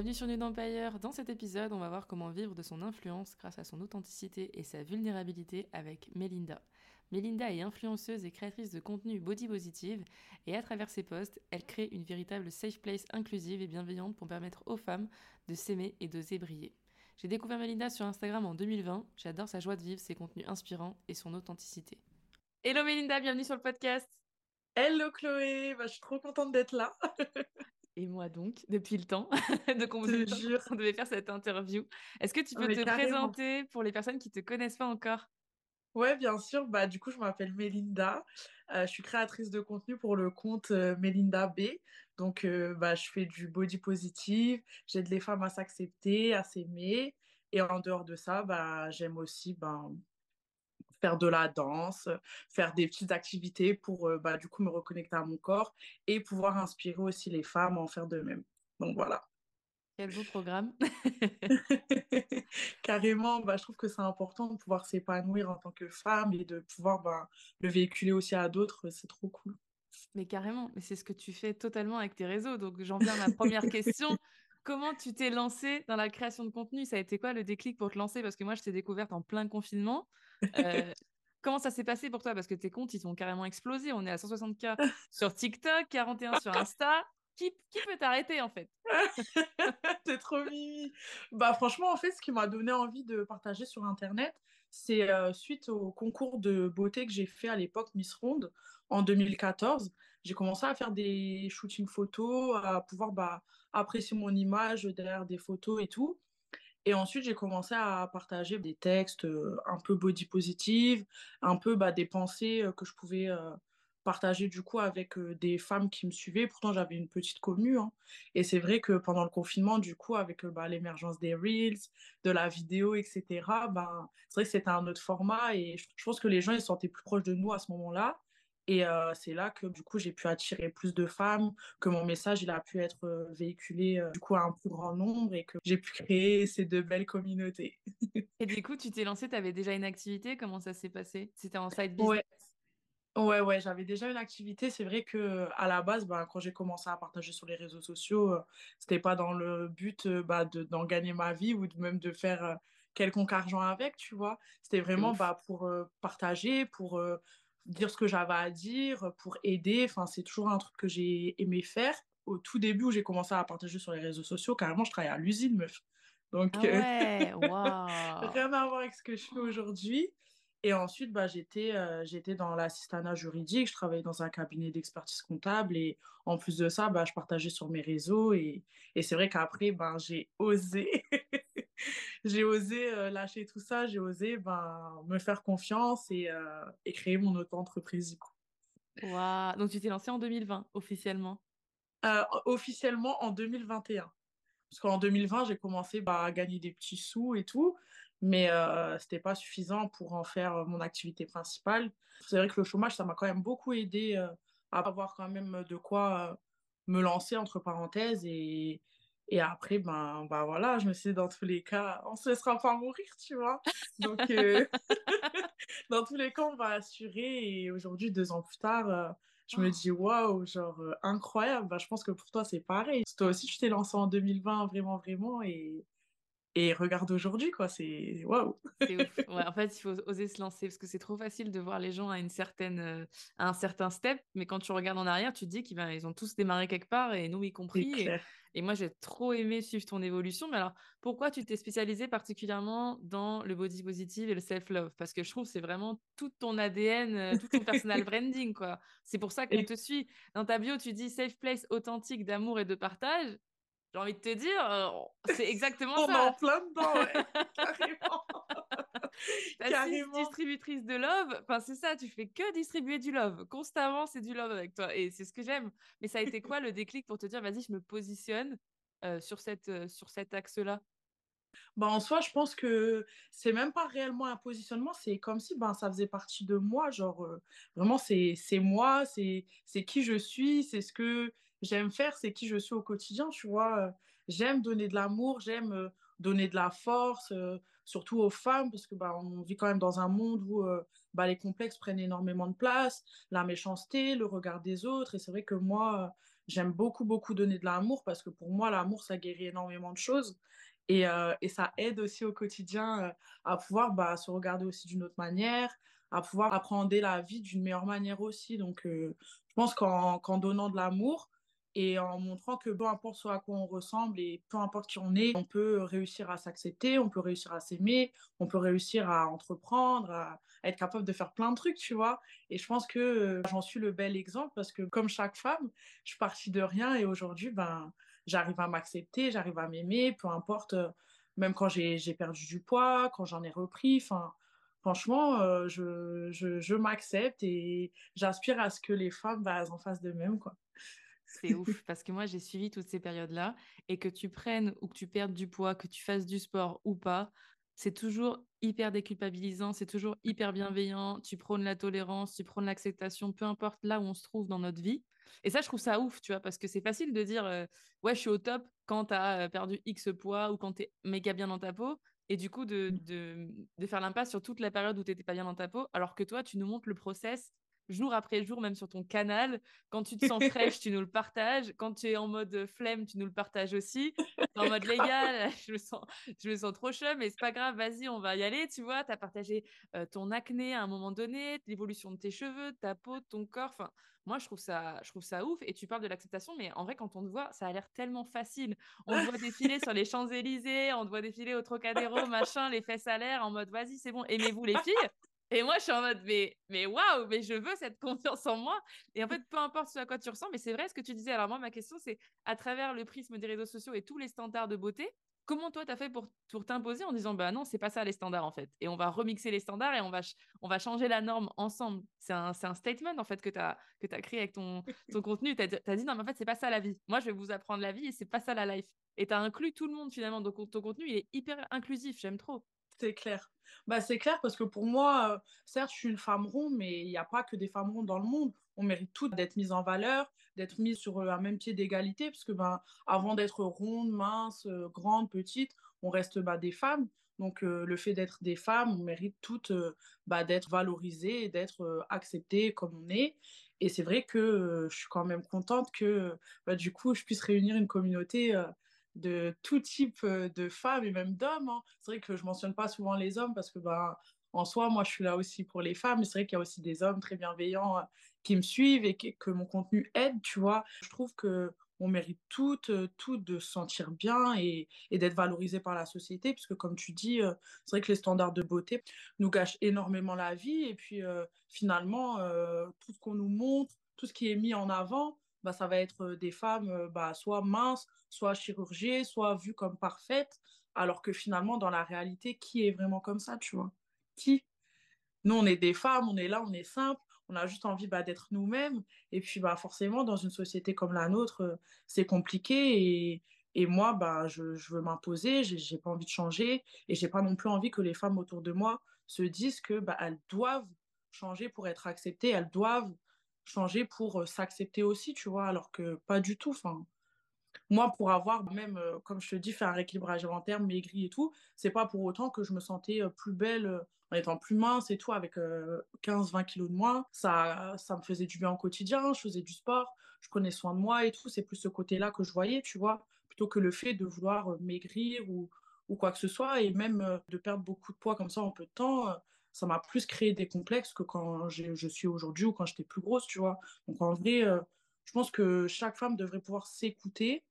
Bienvenue sur Nude Empire. Dans cet épisode, on va voir comment vivre de son influence grâce à son authenticité et sa vulnérabilité avec Melinda. Melinda est influenceuse et créatrice de contenu body positive et à travers ses posts, elle crée une véritable safe place inclusive et bienveillante pour permettre aux femmes de s'aimer et d'oser briller. J'ai découvert Melinda sur Instagram en 2020. J'adore sa joie de vivre, ses contenus inspirants et son authenticité. Hello Melinda, bienvenue sur le podcast. Hello Chloé, bah, je suis trop contente d'être là. et moi donc, depuis le temps de qu'on devait faire cette interview. Est-ce que tu peux te présenter pour les personnes qui ne te connaissent pas encore? Ouais, bien sûr. Bah, du coup, je m'appelle Melinda. Euh, je suis créatrice de contenu pour le compte euh, Melinda B. Donc, euh, bah, je fais du body positive. J'aide les femmes à s'accepter, à s'aimer. Et en dehors de ça, bah, j'aime aussi ben, faire de la danse, faire des petites activités pour euh, bah, du coup me reconnecter à mon corps et pouvoir inspirer aussi les femmes à en faire de même. Donc voilà. Quel beau programme. Carrément, bah, je trouve que c'est important de pouvoir s'épanouir en tant que femme et de pouvoir bah, le véhiculer aussi à d'autres. C'est trop cool. Mais carrément, mais c'est ce que tu fais totalement avec tes réseaux. Donc j'en viens à ma première question. Comment tu t'es lancée dans la création de contenu? Ça a été quoi le déclic pour te lancer? Parce que moi, je t'ai découverte en plein confinement. Euh, comment ça s'est passé pour toi? Parce que tes comptes, ils ont carrément explosé. On est à 160K sur TikTok, 41 sur Insta. Qui, peut t'arrêter en fait? T'es trop mimi. Bah franchement, en fait, ce qui m'a donné envie de partager sur Internet, c'est euh, suite au concours de beauté que j'ai fait à l'époque Miss Ronde en 2014. J'ai commencé à faire des shootings photos, à pouvoir bah, apprécier mon image derrière des photos et tout. Et ensuite, j'ai commencé à partager des textes euh, un peu body positive, un peu bah, des pensées euh, que je pouvais euh, partager du coup avec des femmes qui me suivaient. Pourtant, j'avais une petite commune. Hein. Et c'est vrai que pendant le confinement, du coup, avec bah, l'émergence des Reels, de la vidéo, etc., bah, c'est vrai que c'était un autre format. Et je pense que les gens ils se sentaient plus proches de nous à ce moment-là. Et c'est là que du coup j'ai pu attirer plus de femmes, que mon message il a pu être véhiculé du coup à un plus grand nombre et que j'ai pu créer ces deux belles communautés. et du coup tu t'es lancée, tu avais déjà une activité, comment ça s'est passé? C'était en side business? Ouais. Ouais, ouais, j'avais déjà une activité. C'est vrai que à la base, bah, quand j'ai commencé à partager sur les réseaux sociaux, c'était pas dans le but bah, d'en gagner ma vie ou de même de faire quelconque argent avec, tu vois. C'était vraiment bah, pour partager, pour dire ce que j'avais à dire, pour aider. Enfin, c'est toujours un truc que j'ai aimé faire. Au tout début où j'ai commencé à partager sur les réseaux sociaux, carrément, je travaillais à l'usine, meuf. Donc, ah ouais, rien à voir avec ce que je fais aujourd'hui. Et ensuite, bah, j'étais, euh, j'étais dans l'assistanat juridique, je travaillais dans un cabinet d'expertise comptable et en plus de ça, bah, je partageais sur mes réseaux et, et c'est vrai qu'après, ben, j'ai osé, j'ai osé euh, lâcher tout ça, j'ai osé ben, me faire confiance et, euh, et créer mon auto-entreprise. Wow. Donc, tu t'es lancée en 2020 officiellement? Officiellement en 2021. Parce qu'en 2020, j'ai commencé bah, à gagner des petits sous et tout mais euh, ce n'était pas suffisant pour en faire euh, mon activité principale. C'est vrai que le chômage, ça m'a quand même beaucoup aidé euh, à avoir quand même de quoi me lancer, entre parenthèses, et, et après, ben, ben voilà, je me suis dit, dans tous les cas, on se laissera pas mourir, tu vois. Donc, dans tous les cas, on va assurer. Et aujourd'hui, deux ans plus tard, je me dis, waouh, genre, incroyable. Ben, je pense que pour toi, c'est pareil. Toi aussi, tu t'es lancé en 2020, vraiment, vraiment. Et, et regarde aujourd'hui, quoi, c'est waouh! Ouais, en fait, il faut oser se lancer parce que c'est trop facile de voir les gens à, une certaine, euh, à un certain step, mais quand tu regardes en arrière, tu te dis qu'ils ben, ils ont tous démarré quelque part et nous y compris. Et, et, moi, j'ai trop aimé suivre ton évolution. Mais alors, pourquoi tu t'es spécialisée particulièrement dans le body positive et le self-love? Parce que je trouve que c'est vraiment tout ton ADN, euh, tout ton personal branding, quoi. C'est pour ça qu'on te suit. Dans ta bio, tu dis safe place authentique d'amour et de partage j'ai envie de te dire, euh, c'est exactement ça. On est en plein dedans, ouais. carrément. T'as distributrice de love. Enfin, c'est ça, tu fais que distribuer du love. Constamment, c'est du love avec toi. Et c'est ce que j'aime. Mais ça a été quoi le déclic pour te dire, vas-y, je me positionne euh, sur, cette, euh, sur cet axe-là? Bah, en soi, je pense que c'est même pas réellement un positionnement, c'est comme si ben, ça faisait partie de moi. Genre, euh, vraiment, c'est moi, c'est qui je suis, c'est ce que j'aime faire, c'est qui je suis au quotidien, tu vois. J'aime donner de l'amour, j'aime donner de la force, surtout aux femmes, parce que bah, on vit quand même dans un monde où bah, les complexes prennent énormément de place, la méchanceté, le regard des autres. Et c'est vrai que moi, j'aime beaucoup, beaucoup donner de l'amour, parce que pour moi, l'amour, ça guérit énormément de choses. Et, et ça aide aussi au quotidien à pouvoir bah, se regarder aussi d'une autre manière, à pouvoir appréhender la vie d'une meilleure manière aussi. Donc, je pense qu'en donnant de l'amour, et en montrant que peu importe ce à quoi on ressemble et peu importe qui on est, on peut réussir à s'accepter, on peut réussir à s'aimer, on peut réussir à entreprendre, à, être capable de faire plein de trucs, tu vois. Et je pense que euh, j'en suis le bel exemple parce que comme chaque femme, je suis partie de rien et aujourd'hui, ben, j'arrive à m'accepter, j'arrive à m'aimer, peu importe, euh, même quand j'ai perdu du poids, quand j'en ai repris, enfin franchement, euh, je, m'accepte et j'aspire à ce que les femmes bah, en fassent de même. Quoi. C'est ouf parce que moi j'ai suivi toutes ces périodes-là et que tu prennes ou que tu perdes du poids, que tu fasses du sport ou pas, c'est toujours hyper déculpabilisant, c'est toujours hyper bienveillant, tu prônes la tolérance, tu prônes l'acceptation, peu importe là où on se trouve dans notre vie. Et ça, je trouve ça ouf, tu vois, parce que c'est facile de dire euh, ouais, je suis au top quand tu as euh, perdu X poids ou quand tu es méga bien dans ta peau. Et du coup, de, de, de faire l'impasse sur toute la période où tu n'étais pas bien dans ta peau, alors que toi, tu nous montres le process jour après jour, même sur ton canal. Quand tu te sens fraîche, tu nous le partages. Quand tu es en mode flemme, tu nous le partages aussi. En mode légal, je me sens, je me sens trop chum, mais c'est pas grave, vas-y, on va y aller. Tu vois, tu as partagé euh, ton acné à un moment donné, l'évolution de tes cheveux, ta peau, ton corps. Enfin, moi, je trouve ça, je trouve ça ouf. Et tu parles de l'acceptation, mais en vrai, quand on te voit, ça a l'air tellement facile. On te voit défiler sur les Champs-Élysées, on te voit défiler au Trocadéro, machin, les fesses à l'air, en mode vas-y, c'est bon, aimez-vous les filles? Et moi, je suis en mode, mais, mais waouh, mais je veux cette confiance en moi. Et en fait, peu importe ce à quoi tu ressens, mais c'est vrai ce que tu disais. Alors, moi, ma question, c'est à travers le prisme des réseaux sociaux et tous les standards de beauté, comment toi, tu as fait pour, pour t'imposer en disant, bah non, c'est pas ça les standards, en fait. Et on va remixer les standards et on va, on va changer la norme ensemble. C'est un, un, statement, en fait, que tu as, que as créé avec ton, ton contenu. Tu as, dit, non, mais en fait, c'est pas ça la vie. Moi, je vais vous apprendre la vie et c'est pas ça la life. Et tu as inclus tout le monde, finalement. Donc, ton contenu, il est hyper inclusif. J'aime trop. C'est clair. Bah, c'est clair parce que pour moi, euh, certes, je suis une femme ronde, mais il n'y a pas que des femmes rondes dans le monde. On mérite toutes d'être mises en valeur, d'être mises sur euh, un même pied d'égalité, parce que ben, avant d'être ronde, mince, euh, grande, petite, on reste bah, des femmes. Donc, le fait d'être des femmes, on mérite toutes bah, d'être valorisées d'être acceptées comme on est. Et c'est vrai que je suis quand même contente que, bah, du coup, je puisse réunir une communauté de tout type de femmes et même d'hommes. Hein. C'est vrai que je mentionne pas souvent les hommes parce que ben, en soi, moi, je suis là aussi pour les femmes. C'est vrai qu'il y a aussi des hommes très bienveillants qui me suivent et que, mon contenu aide, tu vois. Je trouve que on mérite toutes, toutes de se sentir bien et, d'être valorisé par la société, puisque comme tu dis, c'est vrai que les standards de beauté nous gâchent énormément la vie. Et puis finalement, tout ce qu'on nous montre, tout ce qui est mis en avant, bah, ça va être des femmes bah, soit minces, soit chirurgiées, soit vues comme parfaites, alors que finalement, dans la réalité, qui est vraiment comme ça, tu vois? Qui? Nous, on est des femmes, on est là, on est simple, on a juste envie bah, d'être nous-mêmes. Et puis, bah, forcément, dans une société comme la nôtre, c'est compliqué. Et, et moi, bah, je, je veux m'imposer, j'ai pas envie de changer. Et j'ai pas non plus envie que les femmes autour de moi se disent que bah, doivent changer pour être acceptées, elles doivent changer pour s'accepter aussi, tu vois, alors que pas du tout. Moi, pour avoir même, comme je te dis, faire un rééquilibrage alimentaire, maigri et tout, c'est pas pour autant que je me sentais plus belle en étant plus mince et tout, avec 15-20 kilos de moins. Ça, ça me faisait du bien au quotidien, je faisais du sport, je prenais soin de moi et tout. C'est plus ce côté-là que je voyais, tu vois, plutôt que le fait de vouloir maigrir ou, ou quoi que ce soit, et même de perdre beaucoup de poids comme ça en peu de temps ça m'a plus créé des complexes que quand je suis aujourd'hui ou quand j'étais plus grosse, tu vois. Donc en vrai, euh, je pense que chaque femme devrait pouvoir s'écouter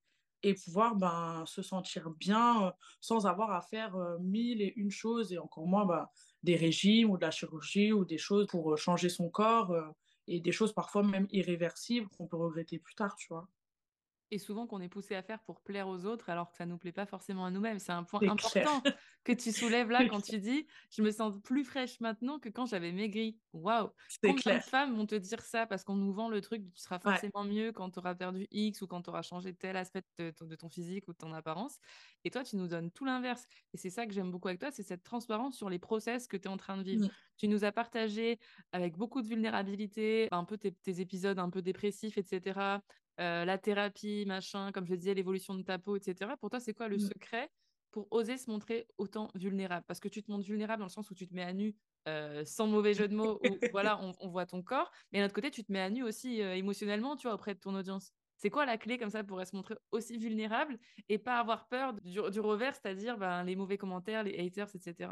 et pouvoir ben, se sentir bien euh, sans avoir à faire euh, mille et une choses et encore moins ben, des régimes ou de la chirurgie ou des choses pour changer son corps et des choses parfois même irréversibles qu'on peut regretter plus tard, tu vois. Et souvent qu'on est poussé à faire pour plaire aux autres alors que ça nous plaît pas forcément à nous-mêmes. C'est un point important que tu soulèves là quand tu dis je me sens plus fraîche maintenant que quand j'avais maigri. Waouh Combien de femmes vont te dire ça parce qu'on nous vend le truc tu seras forcément mieux quand tu auras perdu X ou quand tu auras changé tel aspect de, ton physique ou de ton apparence? Et toi, tu nous donnes tout l'inverse. Et c'est ça que j'aime beaucoup avec toi, c'est cette transparence sur les process que tu es en train de vivre. Tu nous as partagé avec beaucoup de vulnérabilité, un peu tes, tes épisodes un peu dépressifs, etc. Euh, la thérapie, machin, comme je disais, l'évolution de ta peau, etc. Pour toi, c'est quoi le mmh. secret pour oser se montrer autant vulnérable? Parce que tu te montres vulnérable dans le sens où tu te mets à nu, euh, sans mauvais jeu de mots, où voilà, on, voit ton corps. Mais d'un autre côté, tu te mets à nu aussi euh, émotionnellement, tu vois, auprès de ton audience. C'est quoi la clé comme ça pour se montrer aussi vulnérable et pas avoir peur du, revers, c'est-à-dire ben, les mauvais commentaires, les haters, etc.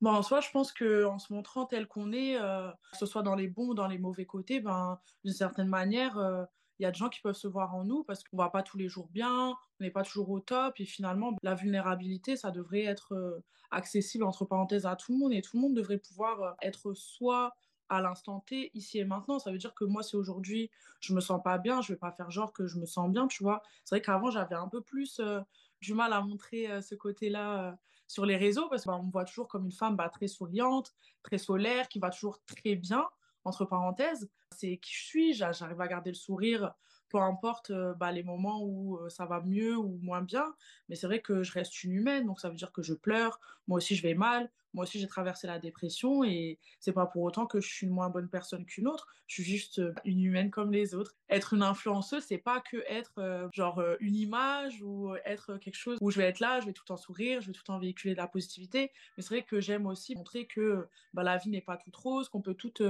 Bon, en soi, je pense qu'en se montrant tel qu'on est, que ce soit dans les bons ou dans les mauvais côtés, ben, d'une certaine manière, il y a des gens qui peuvent se voir en nous parce qu'on va pas tous les jours bien, on n'est pas toujours au top et finalement la vulnérabilité ça devrait être euh, accessible entre parenthèses à tout le monde et tout le monde devrait pouvoir euh, être soi à l'instant T, ici et maintenant. Ça veut dire que moi, si aujourd'hui je me sens pas bien, je vais pas faire genre que je me sens bien, tu vois. C'est vrai qu'avant, j'avais un peu plus euh, du mal à montrer ce côté-là sur les réseaux parce qu'on bah, me voit toujours comme une femme bah, très souriante, très solaire, qui va toujours très bien entre parenthèses, c'est qui je suis, j'arrive à garder le sourire, peu importe euh, bah, les moments où euh, ça va mieux ou moins bien, mais c'est vrai que je reste une humaine, donc ça veut dire que je pleure, moi aussi je vais mal, moi aussi j'ai traversé la dépression et c'est pas pour autant que je suis une moins bonne personne qu'une autre, je suis juste euh, une humaine comme les autres. Être une influenceuse, c'est pas que être genre une image ou être quelque chose où je vais être là, je vais tout temps sourire, je vais tout temps véhiculer de la positivité, mais c'est vrai que j'aime aussi montrer que bah, la vie n'est pas toute rose, qu'on peut toutes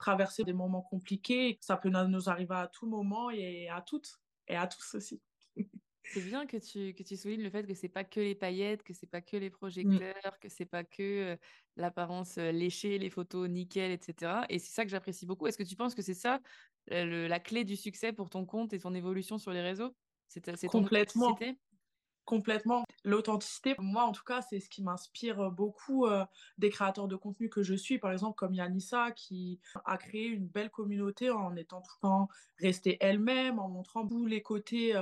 traverser des moments compliqués, ça peut nous arriver à tout moment et à toutes et à tous aussi. C'est bien que tu, que tu soulignes le fait que c'est pas que les paillettes, que c'est pas que les mmh. projecteurs, que c'est pas que l'apparence léchée, les photos nickel, etc. Et c'est ça que j'apprécie beaucoup. Est-ce que tu penses que c'est ça la clé du succès pour ton compte et ton évolution sur les réseaux? C'est complètement. complètement. L'authenticité, moi en tout cas, c'est ce qui m'inspire beaucoup des créateurs de contenu que je suis, par exemple comme Yanissa qui a créé une belle communauté en étant tout le temps restée elle-même, en montrant tous les côtés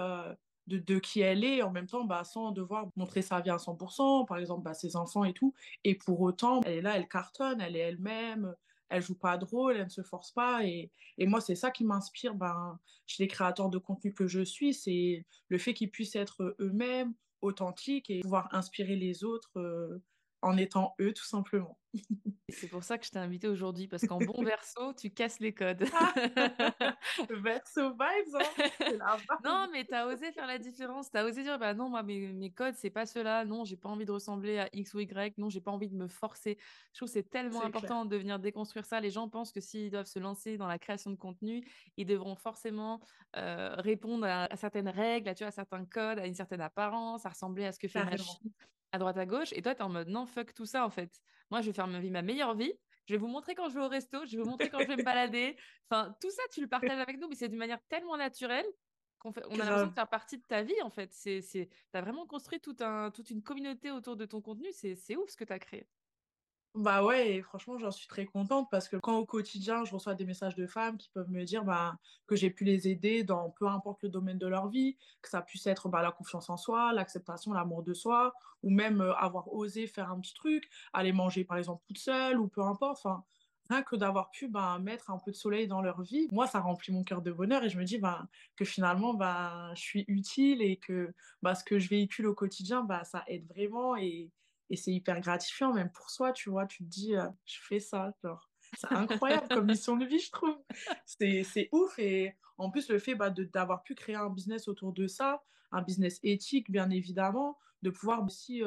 de, qui elle est, en même temps, bah, sans devoir montrer sa vie à 100%, par exemple, bah, ses enfants et tout. Et pour autant, elle est là, elle cartonne, elle est elle-même, elle joue pas de rôle, elle ne se force pas. Et, moi, c'est ça qui m'inspire ben, chez les créateurs de contenu que je suis, c'est le fait qu'ils puissent être eux-mêmes, authentiques et pouvoir inspirer les autres. Euh, en étant eux, tout simplement. C'est pour ça que je t'ai invité aujourd'hui, parce qu'en bon verso, tu casses les codes. verso vibes, hein Non, mais tu as osé faire la différence. Tu as osé dire, bah non, moi, mes, mes codes, c'est pas cela. Non, j'ai pas envie de ressembler à X ou Y. Non, j'ai pas envie de me forcer. Je trouve que c'est tellement important de venir déconstruire ça. Les gens pensent que s'ils doivent se lancer dans la création de contenu, ils devront forcément euh, répondre à, certaines règles, à, tu vois, à certains codes, à une certaine apparence, à ressembler à ce que fait machine à droite à gauche. Et toi, tu es en mode non, fuck tout ça en fait. Moi, je vais faire ma vie, ma meilleure vie. Je vais vous montrer quand je vais au resto, je vais vous montrer quand je vais me balader. Enfin, tout ça, tu le partages avec nous, mais c'est d'une manière tellement naturelle qu'on fait, on a l'impression de faire partie de ta vie en fait. C'est, c'est, tu as vraiment construit tout un, toute une communauté autour de ton contenu. C'est, c'est ouf ce que tu as créé. Bah ouais, franchement, j'en suis très contente parce que quand au quotidien, je reçois des messages de femmes qui peuvent me dire bah, que j'ai pu les aider dans peu importe le domaine de leur vie, que ça puisse être bah, la confiance en soi, l'acceptation, l'amour de soi, ou même avoir osé faire un petit truc, aller manger par exemple toute seule, ou peu importe. Enfin, rien que d'avoir pu bah, mettre un peu de soleil dans leur vie, moi, ça remplit mon cœur de bonheur et je me dis bah, que finalement, bah, je suis utile et que bah, ce que je véhicule au quotidien, bah, ça aide vraiment et et c'est hyper gratifiant, même pour soi, tu vois. Tu te dis, je fais ça, genre. C'est incroyable comme mission de vie, je trouve. C'est ouf. Et en plus, le fait bah, d'avoir pu créer un business autour de ça, un business éthique, bien évidemment, de pouvoir aussi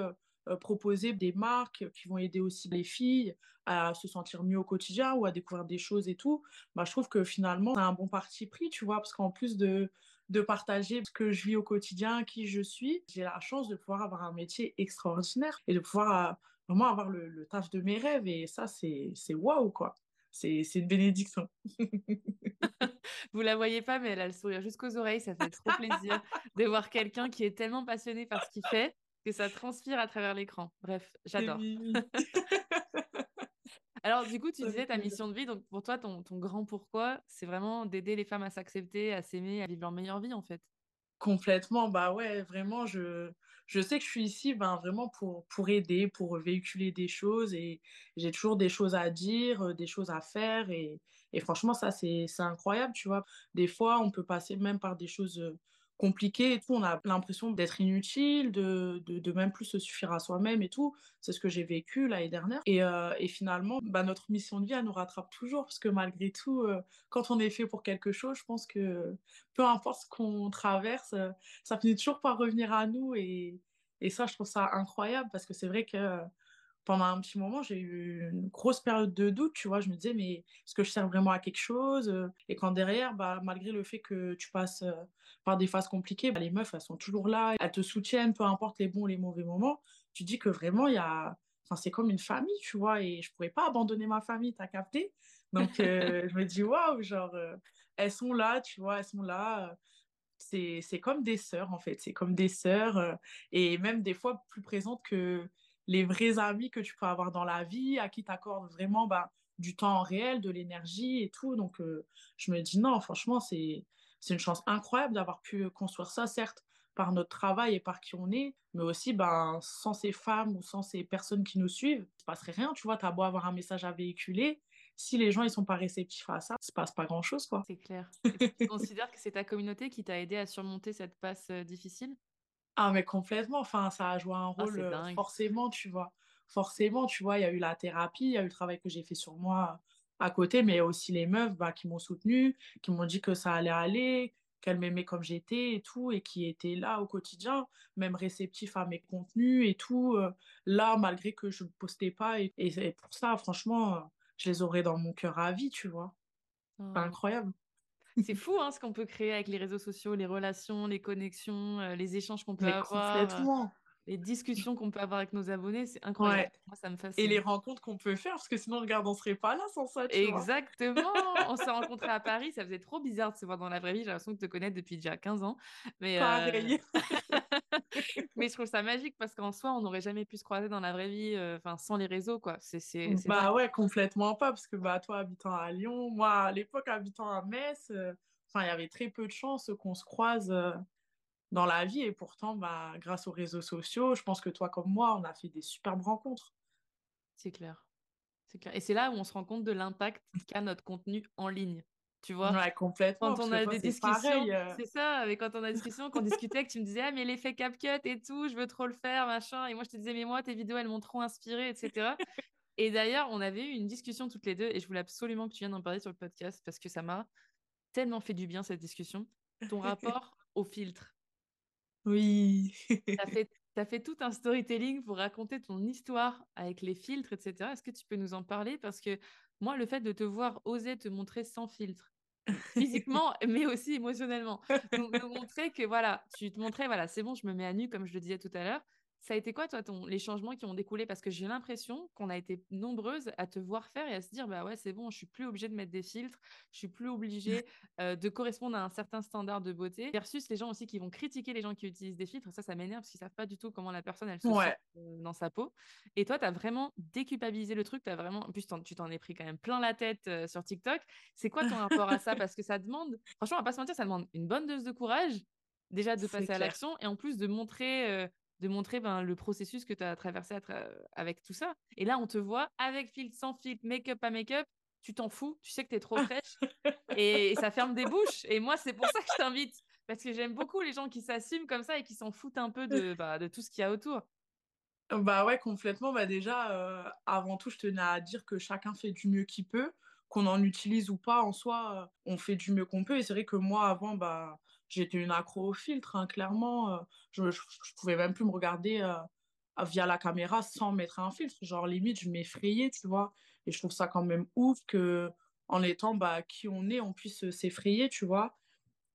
proposer des marques qui vont aider aussi les filles à se sentir mieux au quotidien ou à découvrir des choses et tout, bah, je trouve que finalement, c'est un bon parti pris, tu vois, parce qu'en plus de, de partager ce que je vis au quotidien, qui je suis. J'ai la chance de pouvoir avoir un métier extraordinaire et de pouvoir euh, vraiment avoir le, taf de mes rêves. Et ça, c'est waouh, quoi. C'est une bénédiction. Vous la voyez pas, mais elle a le sourire jusqu'aux oreilles. Ça fait trop plaisir de voir quelqu'un qui est tellement passionné par ce qu'il fait que ça transpire à travers l'écran. Bref, j'adore. Alors, du coup, tu disais ta mission de vie. Donc, pour toi, ton, ton grand pourquoi, c'est vraiment d'aider les femmes à s'accepter, à s'aimer, à vivre leur meilleure vie, en fait. Complètement, bah ouais, vraiment, je, je sais que je suis ici ben, vraiment pour, pour aider, pour véhiculer des choses et j'ai toujours des choses à dire, euh, des choses à faire et, et franchement, ça, c'est, c'est incroyable, tu vois. Des fois, on peut passer même par des choses compliquées et tout, on a l'impression d'être inutile, de, de, de même plus se suffire à soi-même et tout. C'est ce que j'ai vécu l'année dernière. Et, euh, et finalement, bah, notre mission de vie, elle nous rattrape toujours parce que malgré tout, euh, quand on est fait pour quelque chose, je pense que peu importe ce qu'on traverse, euh, ça finit toujours par revenir à nous. Et, et ça, je trouve ça incroyable parce que c'est vrai que pendant un petit moment, j'ai eu une grosse période de doute, tu vois. Je me disais, mais est-ce que je sers vraiment à quelque chose Et quand derrière, bah, malgré le fait que tu passes euh, par des phases compliquées, bah, les meufs, elles sont toujours là, elles te soutiennent, peu importe les bons ou les mauvais moments. Tu dis que vraiment, il y a... enfin, c'est comme une famille, tu vois, et je pourrais pas abandonner ma famille, t'as capté? Donc, euh, je me dis, waouh, genre, euh, elles sont là, tu vois, elles sont là. c'est, c'est comme des sœurs, en fait. C'est comme des sœurs, et même des fois plus présentes que les vrais amis que tu peux avoir dans la vie, à qui tu accordes vraiment bah, du temps réel, de l'énergie et tout. Donc, euh, je me dis non, franchement, c'est une chance incroyable d'avoir pu construire ça, certes, par notre travail et par qui on est, mais aussi ben, sans ces femmes ou sans ces personnes qui nous suivent, il se passerait rien. Tu vois, tu as beau avoir un message à véhiculer. Si les gens ils sont pas réceptifs à ça, il se passe pas grand chose. C'est clair. tu considères que c'est ta communauté qui t'a aidé à surmonter cette passe euh, difficile? Ah, mais complètement. Enfin, ça a joué un Ah, rôle, c'est euh, dingue. forcément, tu vois. Forcément, tu vois, il y a eu la thérapie, il y a eu le travail que j'ai fait sur moi à côté, mais il y a aussi les meufs bah, qui m'ont soutenue, qui m'ont dit que ça allait aller, qu'elles m'aimaient comme j'étais et tout, et qui étaient là au quotidien, même réceptifs à mes contenus et tout, euh, là, malgré que je ne postais pas. Et, et pour ça, franchement, euh, je les aurais dans mon cœur à vie, tu vois. C'est Oh. incroyable. C'est fou hein, ce qu'on peut créer avec les réseaux sociaux, les relations, les connexions, euh, les échanges qu'on peut Mais avoir, complètement. Les discussions qu'on peut avoir avec nos abonnés. C'est incroyable. Ouais. Moi, ça me Et les rencontres qu'on peut faire, parce que sinon, regarde, on serait pas là sans ça, tu vois. Exactement. On s'est rencontrés à Paris. Ça faisait trop bizarre de se voir dans la vraie vie. J'ai l'impression de te connaître depuis déjà 15 ans. Mais, euh, Pareil. mais je trouve ça magique parce qu'en soi, on n'aurait jamais pu se croiser dans la vraie vie euh, enfin, sans les réseaux, quoi. C'est dingue. Bah ouais, complètement pas, parce que bah toi habitant à Lyon, moi à l'époque habitant à Metz, euh, enfin il y avait très peu de chances qu'on se croise euh, dans la vie et pourtant bah grâce aux réseaux sociaux, je pense que toi comme moi, on a fait des superbes rencontres. C'est clair. C'est clair. Et c'est là où on se rend compte de l'impact qu'a notre contenu en ligne. Tu vois? Ouais, complètement, Quand on a toi des discussions, euh, c'est ça, mais quand on a des discussions, qu'on discutait, que tu me disais, ah, mais l'effet CapCut et tout, je veux trop le faire, machin. Et moi, je te disais, mais moi, tes vidéos, elles m'ont trop inspiré, etc. Et d'ailleurs, on avait eu une discussion toutes les deux, et je voulais absolument que tu viennes en parler sur le podcast parce que ça m'a tellement fait du bien, cette discussion. Ton rapport au filtre. Oui. Tu as fait, fait tout un storytelling pour raconter ton histoire avec les filtres, etc. Est-ce que tu peux nous en parler? Parce que moi, le fait de te voir oser te montrer sans filtre, physiquement, mais aussi émotionnellement, nous, nous montrer que voilà, tu te montrais, voilà, c'est bon, je me mets à nu, comme je le disais tout à l'heure. Ça a été quoi, toi, ton, les changements qui ont découlé? Parce que j'ai l'impression qu'on a été nombreuses à te voir faire et à se dire, bah ouais, c'est bon, je suis plus obligée de mettre des filtres, je suis plus obligée euh, de correspondre à un certain standard de beauté, versus les gens aussi qui vont critiquer les gens qui utilisent des filtres. Ça, ça m'énerve parce qu'ils savent pas du tout comment la personne, elle se sent Ouais, euh, dans sa peau. Et toi, tu as vraiment déculpabilisé le truc, t'as vraiment... en plus, tu t'en es pris quand même plein la tête euh, sur TikTok. C'est quoi ton rapport à ça? Parce que ça demande, franchement, on va pas se mentir, ça demande une bonne dose de courage, déjà de passer à l'action, et en plus de montrer... euh, de montrer ben, le processus que tu as traversé à tra- avec tout ça. Et là, on te voit avec filtre, sans filtre, make-up, pas make-up, tu t'en fous, tu sais que tu es trop fraîche et, et ça ferme des bouches. Et moi, c'est pour ça que je t'invite. Parce que j'aime beaucoup les gens qui s'assument comme ça et qui s'en foutent un peu de, bah, de tout ce qu'il y a autour. Bah ouais, complètement. Bah déjà, euh, avant tout, je tenais à dire que chacun fait du mieux qu'il peut, qu'on en utilise ou pas, en soi, euh, on fait du mieux qu'on peut. Et c'est vrai que moi, avant, bah, j'étais une accro au filtre, hein, clairement. euh, je, je, pouvais même plus me regarder euh, via la caméra sans mettre un filtre. Genre, limite, je m'effrayais, tu vois. Et je trouve ça quand même ouf que, en étant bah, qui on est, on puisse s'effrayer, tu vois.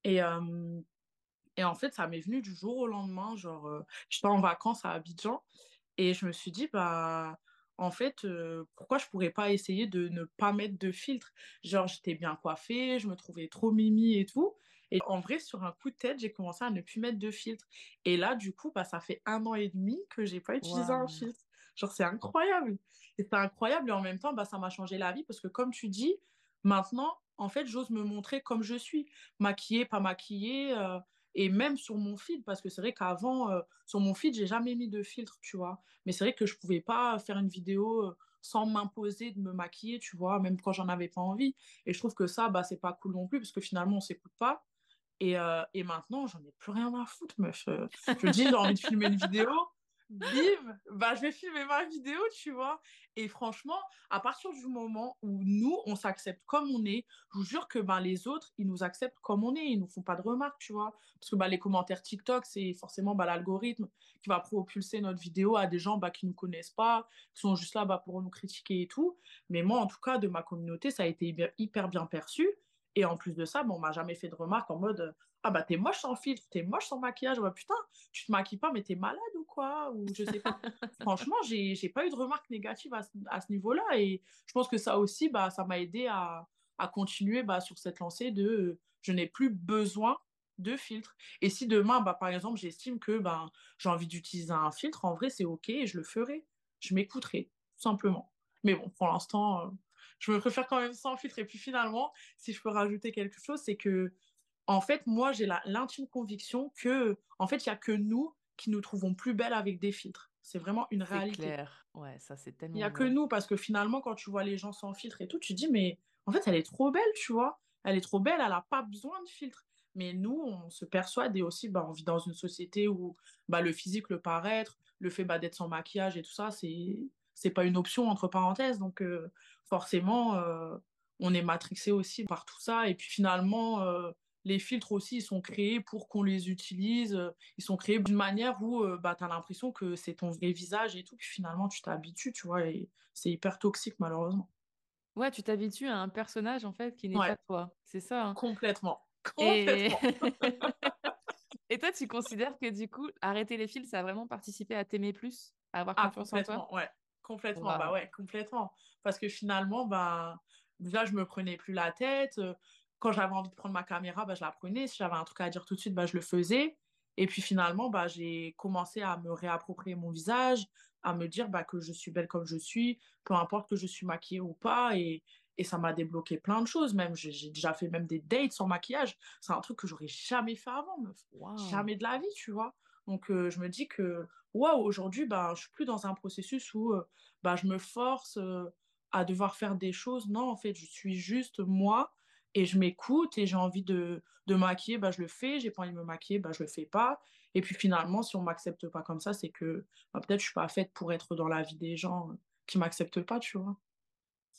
Et, euh, et en fait, ça m'est venu du jour au lendemain. Genre, euh, j'étais en vacances à Abidjan. Et je me suis dit, bah, en fait, euh, pourquoi je pourrais pas essayer de ne pas mettre de filtre? Genre, j'étais bien coiffée, je me trouvais trop mimi et tout. Et en vrai, sur un coup de tête, j'ai commencé à ne plus mettre de filtre. Et là, du coup, bah, ça fait un an et demi que j'ai pas utilisé un filtre. Genre, c'est incroyable. Et c'est incroyable. Et en même temps, bah, ça m'a changé la vie parce que, comme tu dis, maintenant, en fait, j'ose me montrer comme je suis. Maquillée, pas maquillée. euh, Et même sur mon feed, parce que c'est vrai qu'avant, euh, sur mon feed, j'ai jamais mis de filtre, tu vois. Mais c'est vrai que je pouvais pas faire une vidéo euh, sans m'imposer de me maquiller, tu vois, même quand j'en avais pas envie. Et je trouve que ça, bah, c'est pas cool non plus, parce que finalement, on s'écoute pas. Et, euh, et maintenant, j'en ai plus rien à foutre, meuf. je dis, j'ai envie de filmer une vidéo bim, bah, je vais filmer ma vidéo, tu vois. Et franchement, à partir du moment où nous, on s'accepte comme on est, je vous jure que bah, les autres, ils nous acceptent comme on est, ils nous font pas de remarques, tu vois. Parce que bah, les commentaires TikTok, c'est forcément bah, l'algorithme qui va propulser notre vidéo à des gens bah, qui ne nous connaissent pas, qui sont juste là bah, pour nous critiquer et tout. Mais moi, en tout cas, de ma communauté, ça a été hyper bien perçu. Et en plus de ça, bon, on m'a jamais fait de remarques en mode Ah bah t'es moche sans filtre, t'es moche sans maquillage. Bah putain, tu te maquilles pas, mais t'es malade ou quoi Ou je sais pas. Franchement, j'ai, j'ai pas eu de remarques négatives à, à ce niveau-là. Et je pense que ça aussi, bah, ça m'a aidé à, à continuer bah, sur cette lancée de je n'ai plus besoin de filtre. Et si demain, bah, par exemple, j'estime que bah, j'ai envie d'utiliser un filtre, en vrai, c'est OK et je le ferai. Je m'écouterai, tout simplement. Mais bon, pour l'instant, euh, je me préfère quand même sans filtre. Et puis finalement, si je peux rajouter quelque chose, c'est que, en fait, moi, j'ai l'intime conviction que, en fait, il n'y a que nous qui nous trouvons plus belles avec des filtres. C'est vraiment une réalité. C'est clair. Ouais, ça, c'est tellement. Il n'y a que nous, parce que finalement, quand tu vois les gens sans filtre et tout, tu te dis, mais en fait, elle est trop belle, tu vois. Elle est trop belle, elle n'a pas besoin de filtre. Mais nous, on se persuade et aussi, bah, on vit dans une société où bah, le physique, le paraître, le fait bah, d'être sans maquillage et tout ça, c'est c'est pas une option entre parenthèses. Donc euh, forcément, euh, on est matrixé aussi par tout ça. Et puis finalement, euh, les filtres aussi, ils sont créés pour qu'on les utilise. Ils sont créés d'une manière où bah, tu as l'impression que c'est ton vrai visage et tout. Puis finalement, tu t'habitues, tu vois. Et c'est hyper toxique, malheureusement. Ouais, tu t'habitues à un personnage, en fait, qui n'est pas toi. C'est ça. Hein. Complètement. Complètement. Et... toi, tu considères que du coup, arrêter les fils, ça a vraiment participé à t'aimer plus, à avoir ah, confiance en toi? Ouais, Complètement, bah ouais, complètement. Parce que finalement, bah, déjà, je me prenais plus la tête. Quand j'avais envie de prendre ma caméra, bah, je la prenais. Si j'avais un truc à dire tout de suite, bah, je le faisais. Et puis finalement, bah, j'ai commencé à me réapproprier mon visage, à me dire bah, que je suis belle comme je suis, peu importe que je suis maquillée ou pas. Et, et ça m'a débloqué plein de choses. Même, j'ai déjà fait même des dates sans maquillage. C'est un truc que j'aurais jamais fait avant, Jamais de la vie, tu vois. Donc, je me dis que waouh, aujourd'hui, bah, je suis plus dans un processus où bah, je me force à devoir faire des choses. Non, en fait, je suis juste moi et je m'écoute et j'ai envie de, de maquiller, bah, je le fais. J'ai pas envie de me maquiller, bah, je le fais pas. Et puis finalement, si on m'accepte pas comme ça, c'est que bah, peut-être je suis pas faite pour être dans la vie des gens qui m'acceptent pas, tu vois.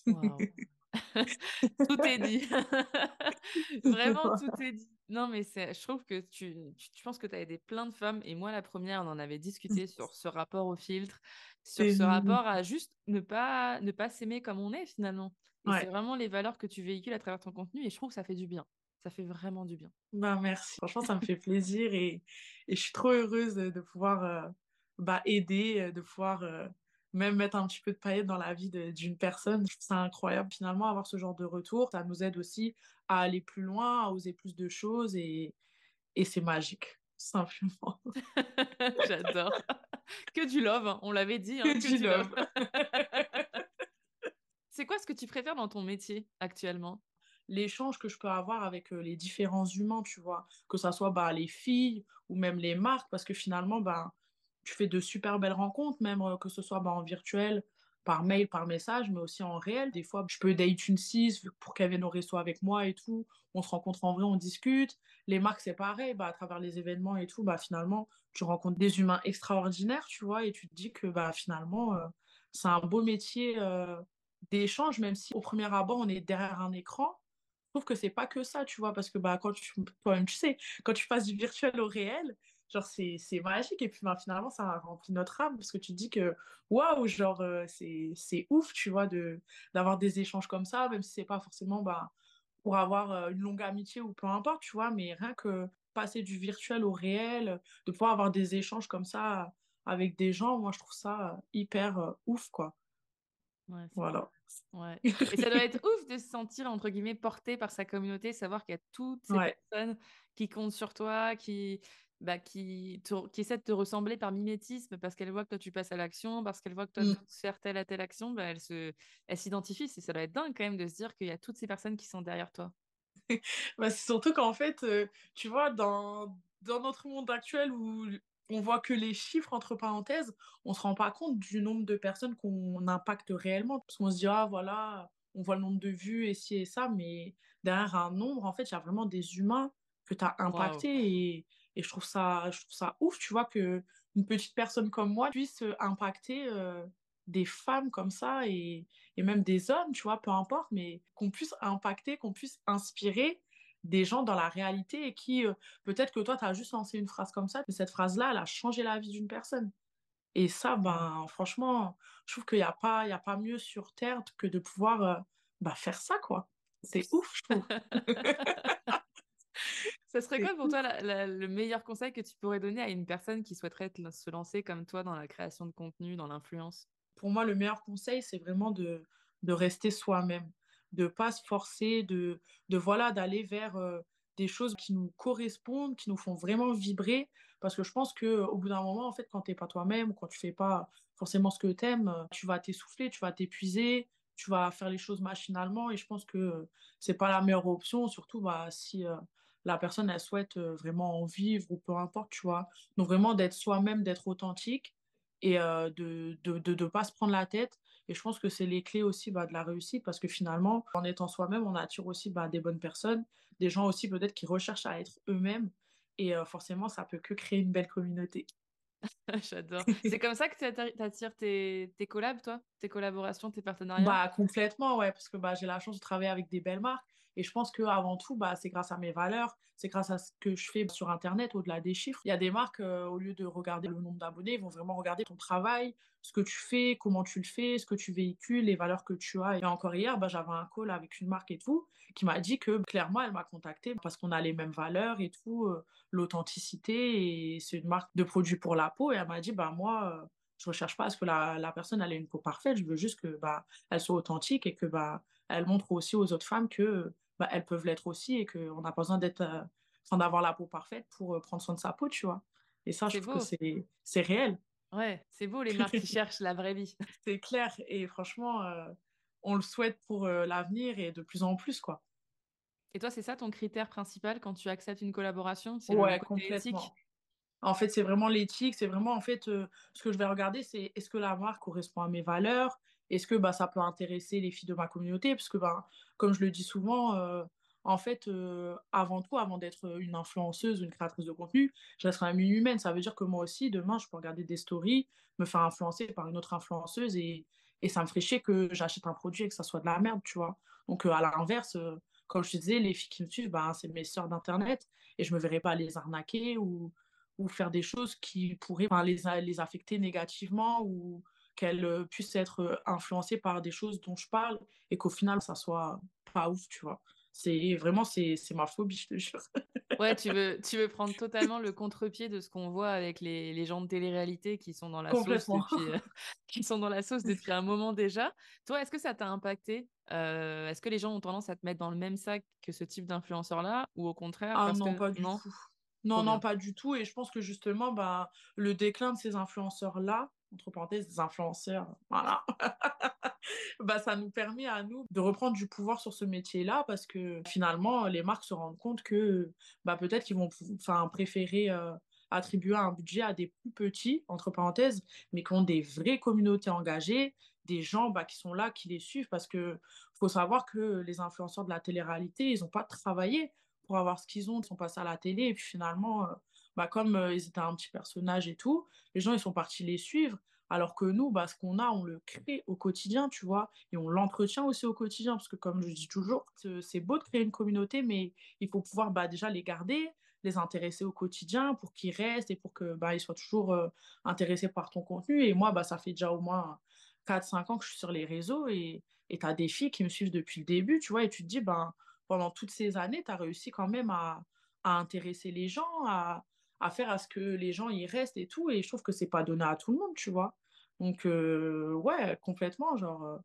tout est dit. Vraiment, tout est dit. Non, mais je trouve que tu, tu, penses que tu as aidé plein de femmes. Et moi, la première, on en avait discuté sur ce rapport au filtre, sur ce rapport à juste ne pas, ne pas s'aimer comme on est finalement. C'est vraiment les valeurs que tu véhicules à travers ton contenu. Et je trouve que ça fait du bien. Ça fait vraiment du bien. Bah, merci. Franchement, ça me fait plaisir. Et, et, je suis trop heureuse de pouvoir euh, bah, aider, de pouvoir euh, même mettre un petit peu de paillettes dans la vie d'une personne. Je trouve ça incroyable finalement avoir ce genre de retour. Ça nous aide aussi à aller plus loin, à oser plus de choses et, et c'est magique, simplement. J'adore. que du love, hein. on l'avait dit. Hein, que, du, love. c'est quoi ce que tu préfères dans ton métier actuellement? L'échange que je peux avoir avec les différents humains, tu vois, que ce soit bah, les filles ou même les marques, parce que finalement, bah, tu fais de super belles rencontres, même euh, que ce soit bah, en virtuel, par mail, par message, mais aussi en réel. Des fois, je peux date une 6 pour qu'elle vienne au resto avec moi et tout. On se rencontre en vrai, on discute. Les marques, c'est pareil. Bah, à travers les événements et tout, bah, finalement, tu rencontres des humains extraordinaires, tu vois, et tu te dis que bah, finalement, euh, c'est un beau métier euh, d'échange, même si au premier abord, on est derrière un écran. Trouve que c'est pas que ça, tu vois, parce que bah, quand tu, toi-même, tu sais, quand tu passes du virtuel au réel, genre c'est magique. Et puis ben, finalement ça a rempli notre âme parce que tu te dis que waouh genre euh, c'est ouf tu vois de d'avoir des échanges comme ça même si c'est pas forcément bah, pour avoir euh, une longue amitié ou peu importe tu vois mais rien que passer du virtuel au réel de pouvoir avoir des échanges comme ça avec des gens moi je trouve ça hyper euh, ouf quoi. Voilà. Ouais. Et ça doit être ouf de se sentir, entre guillemets, porté par sa communauté, savoir qu'il y a toutes ces personnes qui comptent sur toi, qui, bah, qui, qui essaie de te ressembler par mimétisme parce qu'elle voit que toi tu passes à l'action, parce qu'elle voit que toi mmh. tu faire telle à telle action, bah, elle se, elle s'identifie. Ça doit être dingue quand même de se dire qu'il y a toutes ces personnes qui sont derrière toi. bah, c'est surtout qu'en fait, tu vois, dans, dans notre monde actuel où on voit que les chiffres, entre parenthèses, on se rend pas compte du nombre de personnes qu'on impacte réellement. Parce qu'on se dit, ah voilà, on voit le nombre de vues et ci et ça, mais derrière un nombre, en fait, il y a vraiment des humains que tu as impactés et, et, je, trouve ça, je trouve ça ouf, tu vois, qu'une petite personne comme moi puisse impacter euh, des femmes comme ça et, et, même des hommes, tu vois, peu importe, mais qu'on puisse impacter, qu'on puisse inspirer des gens dans la réalité et qui, euh, peut-être que toi, tu as juste lancé une phrase comme ça, mais cette phrase-là, elle a changé la vie d'une personne. Et ça, ben, franchement, je trouve qu'il n'y a, pas, a pas mieux sur Terre que de pouvoir euh, bah, faire ça, quoi. C'est ouf, je trouve. ça serait quoi pour toi le meilleur conseil que tu pourrais donner à une personne qui souhaiterait se lancer comme toi dans la création de contenu, dans l'influence? Pour moi, le meilleur conseil, c'est vraiment de, de rester soi-même, de pas se forcer, de, de voilà, d'aller vers euh, des choses qui nous correspondent, qui nous font vraiment vibrer. Parce que je pense qu'au bout d'un moment, en fait, quand tu n'es pas toi-même, quand tu fais pas forcément ce que tu aimes, tu vas t'essouffler, tu vas t'épuiser, tu vas faire les choses machinalement. Et je pense que c'est pas la meilleure option, surtout bah, si euh, la personne elle souhaite vraiment en vivre ou peu importe, tu vois. Donc vraiment d'être soi-même, d'être authentique et euh, de ne de, de, pas se prendre la tête. Et je pense que c'est les clés aussi bah, de la réussite parce que finalement, en étant soi-même, on attire aussi bah, des bonnes personnes, des gens aussi peut-être qui recherchent à être eux-mêmes. Et forcément, ça peut que créer une belle communauté. J'adore. C'est comme ça que tu attires tes, tes collabs, toi? Tes collaborations, tes partenariats? Bah, complètement, ouais, parce que bah, j'ai la chance de travailler avec des belles marques. Et je pense qu'avant tout, bah, c'est grâce à mes valeurs, c'est grâce à ce que je fais sur Internet, au-delà des chiffres. Il y a des marques, euh, au lieu de regarder le nombre d'abonnés, ils vont vraiment regarder ton travail, ce que tu fais, comment tu le fais, ce que tu véhicules, les valeurs que tu as. Et encore hier, bah, j'avais un call avec une marque et tout, qui m'a dit que clairement, elle m'a contacté parce qu'on a les mêmes valeurs et tout, euh, l'authenticité. Et c'est une marque de produits pour la peau. Et elle m'a dit, bah, moi, euh, je recherche pas à ce que la, la, personne ait une peau parfaite, je veux juste que bah, elle soit authentique et que bah, elle montre aussi aux autres femmes que bah, elles peuvent l'être aussi et qu'on n'a pas besoin d'être, euh, d'avoir la peau parfaite pour euh, prendre soin de sa peau, tu vois. Et ça, je trouve que c'est, réel. Ouais, c'est beau les marques qui cherchent la vraie vie. C'est clair et franchement, euh, on le souhaite pour l'avenir et de plus en plus, quoi. Et toi, c'est ça ton critère principal quand tu acceptes une collaboration? C'est ouais, complètement. En fait, c'est vraiment l'éthique, c'est vraiment en fait ce que je vais regarder, c'est est-ce que la marque correspond à mes valeurs, est-ce que bah, ça peut intéresser les filles de ma communauté? Parce que, bah, comme je le dis souvent, euh, en fait, euh, avant tout, avant d'être une influenceuse, une créatrice de contenu, je reste quand même une humaine. Ça veut dire que moi aussi, demain, je peux regarder des stories, me faire influencer par une autre influenceuse et, et ça me ferait chier que j'achète un produit et que ça soit de la merde, tu vois? Donc, euh, à l'inverse, comme je te disais, les filles qui me suivent, bah, c'est mes sœurs d'Internet et je ne me verrais pas les arnaquer ou, ou faire des choses qui pourraient les, les affecter négativement ou qu'elle euh, puisse être euh, influencée par des choses dont je parle et qu'au final, ça soit pas ouf, tu vois. C'est vraiment, c'est ma phobie, je te jure. Ouais, tu veux, tu veux prendre totalement le contre-pied de ce qu'on voit avec les, les, gens de télé-réalité qui sont dans la sauce depuis, euh, qui sont dans la sauce depuis un moment déjà. Toi, est-ce que ça t'a impacté Est-ce que les gens ont tendance à te mettre dans le même sac que ce type d'influenceur-là ou au contraire Ah non, pas du tout. Non, non, pas du tout. Et je pense que justement, bah, le déclin de ces influenceurs-là, entre parenthèses, des influenceurs, voilà, bah, ça nous permet à nous de reprendre du pouvoir sur ce métier-là parce que finalement, les marques se rendent compte que bah, peut-être qu'ils vont préférer euh, attribuer un budget à des plus petits, entre parenthèses, mais qui ont des vraies communautés engagées, des gens bah, qui sont là, qui les suivent parce que faut savoir que les influenceurs de la télé-réalité, ils n'ont pas travaillé pour avoir ce qu'ils ont, ils sont passés à la télé et puis finalement, euh, bah, comme euh, ils étaient un petit personnage et tout, les gens ils sont partis les suivre. Alors que nous, bah, ce qu'on a, on le crée au quotidien, tu vois, et on l'entretient aussi au quotidien, parce que comme je dis toujours, c'est beau de créer une communauté, mais il faut pouvoir bah, déjà les garder, les intéresser au quotidien pour qu'ils restent et pour qu'ils bah, soient toujours euh, intéressés par ton contenu. Et moi, bah, ça fait déjà au moins 4-5 ans que je suis sur les réseaux et tu as des filles qui me suivent depuis le début, tu vois, et tu te dis, ben, pendant toutes ces années, tu as réussi quand même à, à intéresser les gens, à, à, faire à ce que les gens y restent et tout. Et je trouve que c'est pas donné à tout le monde, tu vois. Donc, euh, ouais, complètement, genre. Euh,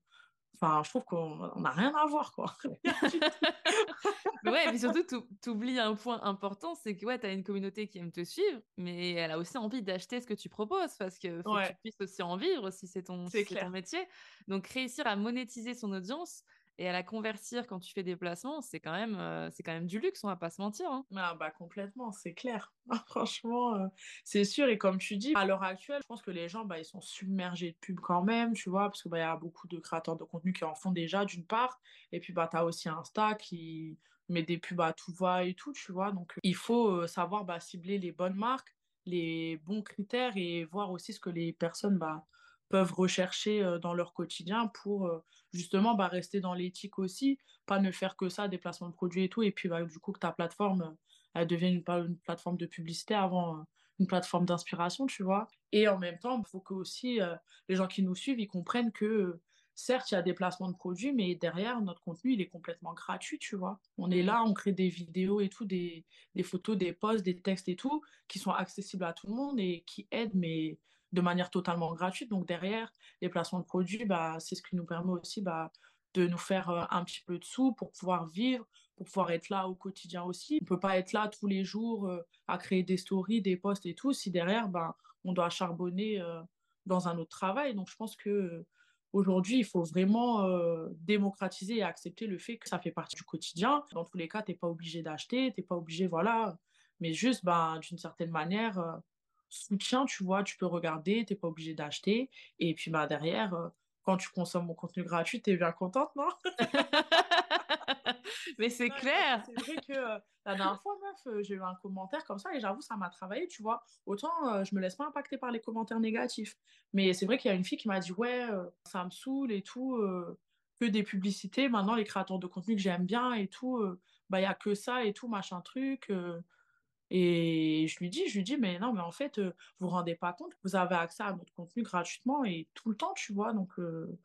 enfin, je trouve qu'on n'a rien à voir, quoi. ouais, mais surtout, tu oublies un point important, c'est que ouais, tu as une communauté qui aime te suivre, mais elle a aussi envie d'acheter ce que tu proposes, parce que faut que tu puisses aussi en vivre si c'est ton, ton métier. Donc, réussir à monétiser son audience, et à la convertir quand tu fais des placements, c'est quand même, euh, c'est quand même du luxe, on va pas se mentir. Hein. Ah bah complètement, c'est clair. Franchement, euh, c'est sûr. Et comme tu dis, à l'heure actuelle, je pense que les gens, bah, ils sont submergés de pubs quand même, tu vois, parce qu'il bah, y a beaucoup de créateurs de contenu qui en font déjà, d'une part. Et puis, bah, tu as aussi Insta qui met des pubs à tout va et tout, tu vois. Donc, il faut euh, savoir bah, cibler les bonnes marques, les bons critères et voir aussi ce que les personnes bah, peuvent rechercher euh, dans leur quotidien pour euh, justement bah, rester dans l'éthique aussi, pas ne faire que ça, des placements de produits et tout, et puis bah, du coup que ta plateforme, euh, elle devienne une, plateforme de publicité avant une plateforme d'inspiration, tu vois. Et en même temps, il faut que aussi les gens qui nous suivent, ils comprennent que certes, il y a des placements de produits, mais derrière, notre contenu, il est complètement gratuit, tu vois. On est là, on crée des vidéos et tout, des, des photos, des posts, des textes et tout, qui sont accessibles à tout le monde et qui aident, mais de manière totalement gratuite. Donc derrière, les placements de produits, bah, c'est ce qui nous permet aussi bah, de nous faire euh, un petit peu de sous pour pouvoir vivre, pour pouvoir être là au quotidien aussi. On ne peut pas être là tous les jours euh, à créer des stories, des posts et tout, si derrière, bah, on doit charbonner euh, dans un autre travail. Donc je pense que aujourd'hui, il faut vraiment démocratiser et accepter le fait que ça fait partie du quotidien. Dans tous les cas, tu n'es pas obligé d'acheter, tu n'es pas obligé, voilà. Mais juste, d'une certaine manière, soutien, tu vois, tu peux regarder, tu n'es pas obligé d'acheter. Et puis bah, derrière, euh, quand tu consommes mon contenu gratuit, tu es bien contente, non? Mais c'est clair. C'est vrai que euh, la dernière fois, meuf, euh, j'ai eu un commentaire comme ça et j'avoue, ça m'a travaillé, tu vois. Autant je me laisse pas impacter par les commentaires négatifs. Mais c'est vrai qu'il y a une fille qui m'a dit, ouais, ça me saoule et tout, que des publicités. Maintenant, les créateurs de contenu que j'aime bien et tout, bah, il y a que ça et tout, machin truc. Et je lui dis, je lui dis, mais non, mais en fait, vous vous rendez pas compte, vous avez accès à notre contenu gratuitement et tout le temps, tu vois. Donc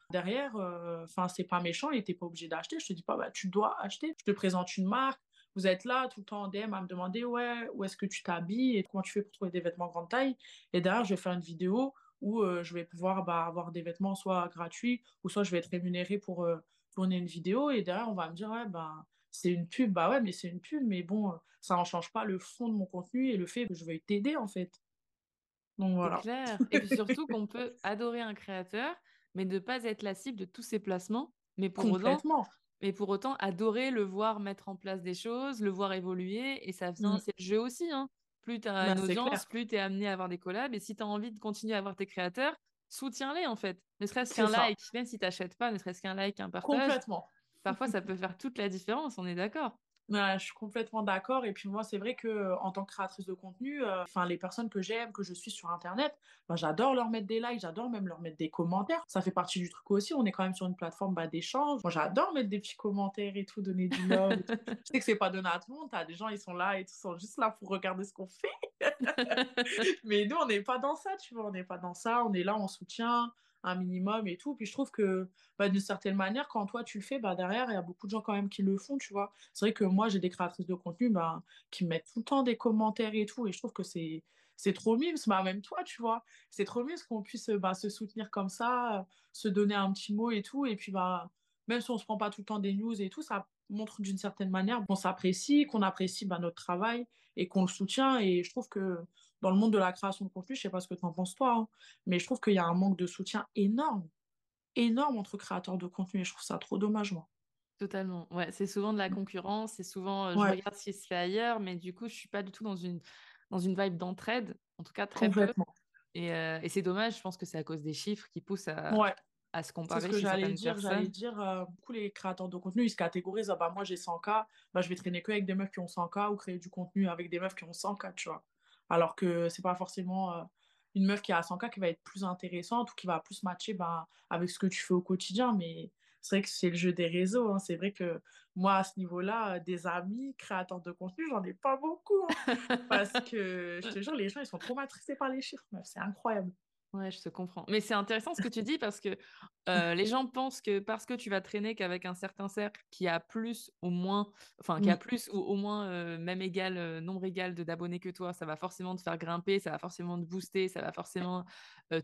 derrière, enfin, c'est pas méchant et t'es pas obligé d'acheter. Je te dis pas, bah, tu dois acheter. Je te présente une marque. Vous êtes là tout le temps en DM à me demander, ouais, où est-ce que tu t'habilles et comment tu fais pour trouver des vêtements grande taille. Et derrière, je vais faire une vidéo où je vais pouvoir bah, avoir des vêtements soit gratuits ou soit je vais être rémunéré pour tourner une vidéo. Et derrière, on va me dire, ouais, ben c'est une pub, bah ouais, mais c'est une pub, mais bon, ça n'en change pas le fond de mon contenu et le fait que je veuille t'aider en fait. Donc voilà. Clair. Et puis surtout qu'on peut adorer un créateur, mais ne pas être la cible de tous ses placements, mais pour autant, mais pour autant adorer le voir mettre en place des choses, le voir évoluer, et ça vient, mmh. c'est le jeu aussi. Hein. Plus tu as bah, une audience, plus tu es amené à avoir des collabs, et si tu as envie de continuer à avoir tes créateurs, soutiens-les en fait. Ne serait-ce qu'un like, même si tu n'achètes pas, ne serait-ce qu'un like, un partage. Complètement parfois ça peut faire toute la différence, on est d'accord. je suis complètement d'accord. Et puis moi, c'est vrai que en tant que créatrice de contenu, euh, enfin les personnes que j'aime, que je suis sur Internet, ben, j'adore leur mettre des likes, j'adore même leur mettre des commentaires. Ça fait partie du truc aussi. On est quand même sur une plateforme bah, d'échange. Moi, j'adore mettre des petits commentaires et tout, donner du love. je sais que c'est pas donné à tout le monde. T'as des gens, ils sont là et tout, sont juste là pour regarder ce qu'on fait. Mais nous, on n'est pas dans ça, tu vois. On n'est pas dans ça. On est là, on soutient un minimum et tout. Puis je trouve que bah, d'une certaine manière, quand toi tu le fais, bah, derrière, il y a beaucoup de gens quand même qui le font, tu vois. C'est vrai que moi, j'ai des créatrices de contenu bah, qui mettent tout le temps des commentaires et tout. Et je trouve que c'est c'est trop mimes, bah, même toi, tu vois. C'est trop mimes qu'on puisse bah, se soutenir comme ça, se donner un petit mot et tout. Et puis, bah, même si on se prend pas tout le temps des news et tout, ça montre d'une certaine manière qu'on s'apprécie, qu'on apprécie bah, notre travail et qu'on le soutient. Et je trouve que dans le monde de la création de contenu, je sais pas ce que tu en penses toi, hein, mais je trouve qu'il y a un manque de soutien énorme, énorme entre créateurs de contenu et je trouve ça trop dommage, moi. Totalement. Ouais, c'est souvent de la concurrence, c'est souvent euh, je regarde ce qui se fait ailleurs, mais du coup, je suis pas du tout dans une dans une vibe d'entraide, en tout cas très peu. Et, euh, et c'est dommage, je pense que c'est à cause des chiffres qui poussent à, à se comparer. C'est ce que j'allais dire. J'allais dire, euh, beaucoup les créateurs de contenu, ils se catégorisent. Ah bah, moi, j'ai 100K, bah, je vais traîner que avec des meufs qui ont 100K ou créer du contenu avec des meufs qui ont 100K, tu vois. Alors que c'est pas forcément euh, une meuf qui a 100K qui va être plus intéressante ou qui va plus matcher bah, avec ce que tu fais au quotidien. Mais c'est vrai que c'est le jeu des réseaux. Hein. C'est vrai que moi, à ce niveau-là, des amis créateurs de contenu, j'en ai pas beaucoup. Hein. parce que je te jure, les gens, ils sont trop matrixés par les chiffres. C'est incroyable. Ouais, je te comprends. Mais c'est intéressant ce que tu dis parce que euh, les gens pensent que parce que tu vas traîner qu'avec un certain cercle qui a plus ou moins, enfin qui a plus ou au moins euh, même égal, euh, nombre égal de d'abonnés que toi, ça va forcément te faire grimper, ça va forcément te booster, ça va forcément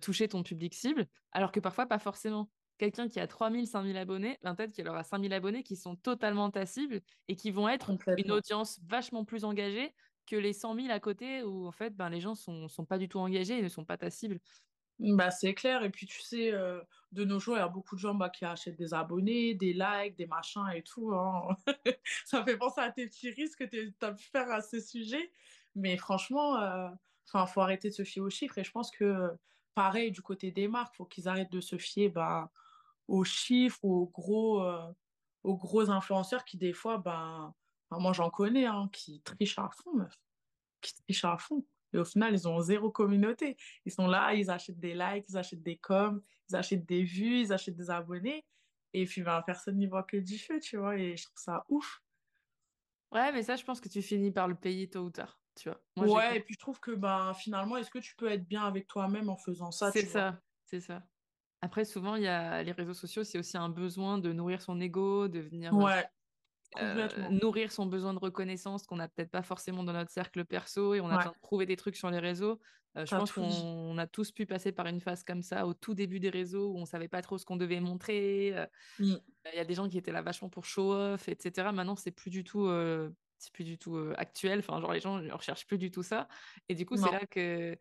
toucher ton public cible, alors que parfois pas forcément. Quelqu'un qui a 3000, 5000 abonnés, ben, peut-être qu'il aura 5000 abonnés qui sont totalement ta cible et qui vont être une audience vachement plus engagée que les 100 000 à côté où en fait ben, les gens sont, sont pas du tout engagés et ne sont pas ta cible. Bah, c'est clair. Et puis, tu sais, euh, de nos jours, il y a beaucoup de gens bah, qui achètent des abonnés, des likes, des machins et tout. Hein. Ça fait penser à tes petits risques que tu as pu faire à ce sujet. Mais franchement, il euh, faut arrêter de se fier aux chiffres. Et je pense que, pareil, du côté des marques, il faut qu'ils arrêtent de se fier bah, aux chiffres, aux gros, euh, aux gros influenceurs qui, des fois, bah, moi, j'en connais, hein, qui trichent à fond, meuf. Qui trichent à fond. Et au final, ils ont zéro communauté. Ils sont là, ils achètent des likes, ils achètent des coms, ils achètent des vues, ils achètent des abonnés. Et puis, ben, personne n'y voit que du feu, tu vois. Et je trouve ça ouf. Ouais, mais ça, je pense que tu finis par le payer tôt ou tard, tu vois. ouais, et puis je trouve que ben, finalement, est-ce que tu peux être bien avec toi-même en faisant ça C'est ça, c'est ça. Après, souvent, il y a les réseaux sociaux, c'est aussi un besoin de nourrir son ego, de venir ouais. Euh, nourrir son besoin de reconnaissance qu'on n'a peut-être pas forcément dans notre cercle perso et on a besoin de trouver des trucs sur les réseaux. Euh, je pense qu'on a tous pu passer par une phase comme ça au tout début des réseaux où on savait pas trop ce qu'on devait montrer. Euh, mmh. Il y a des gens qui étaient là vachement pour show off, etc. Maintenant, c'est plus du tout, c'est plus du tout actuel. Enfin, genre les gens ne recherchent plus du tout ça. Et du coup, c'est là que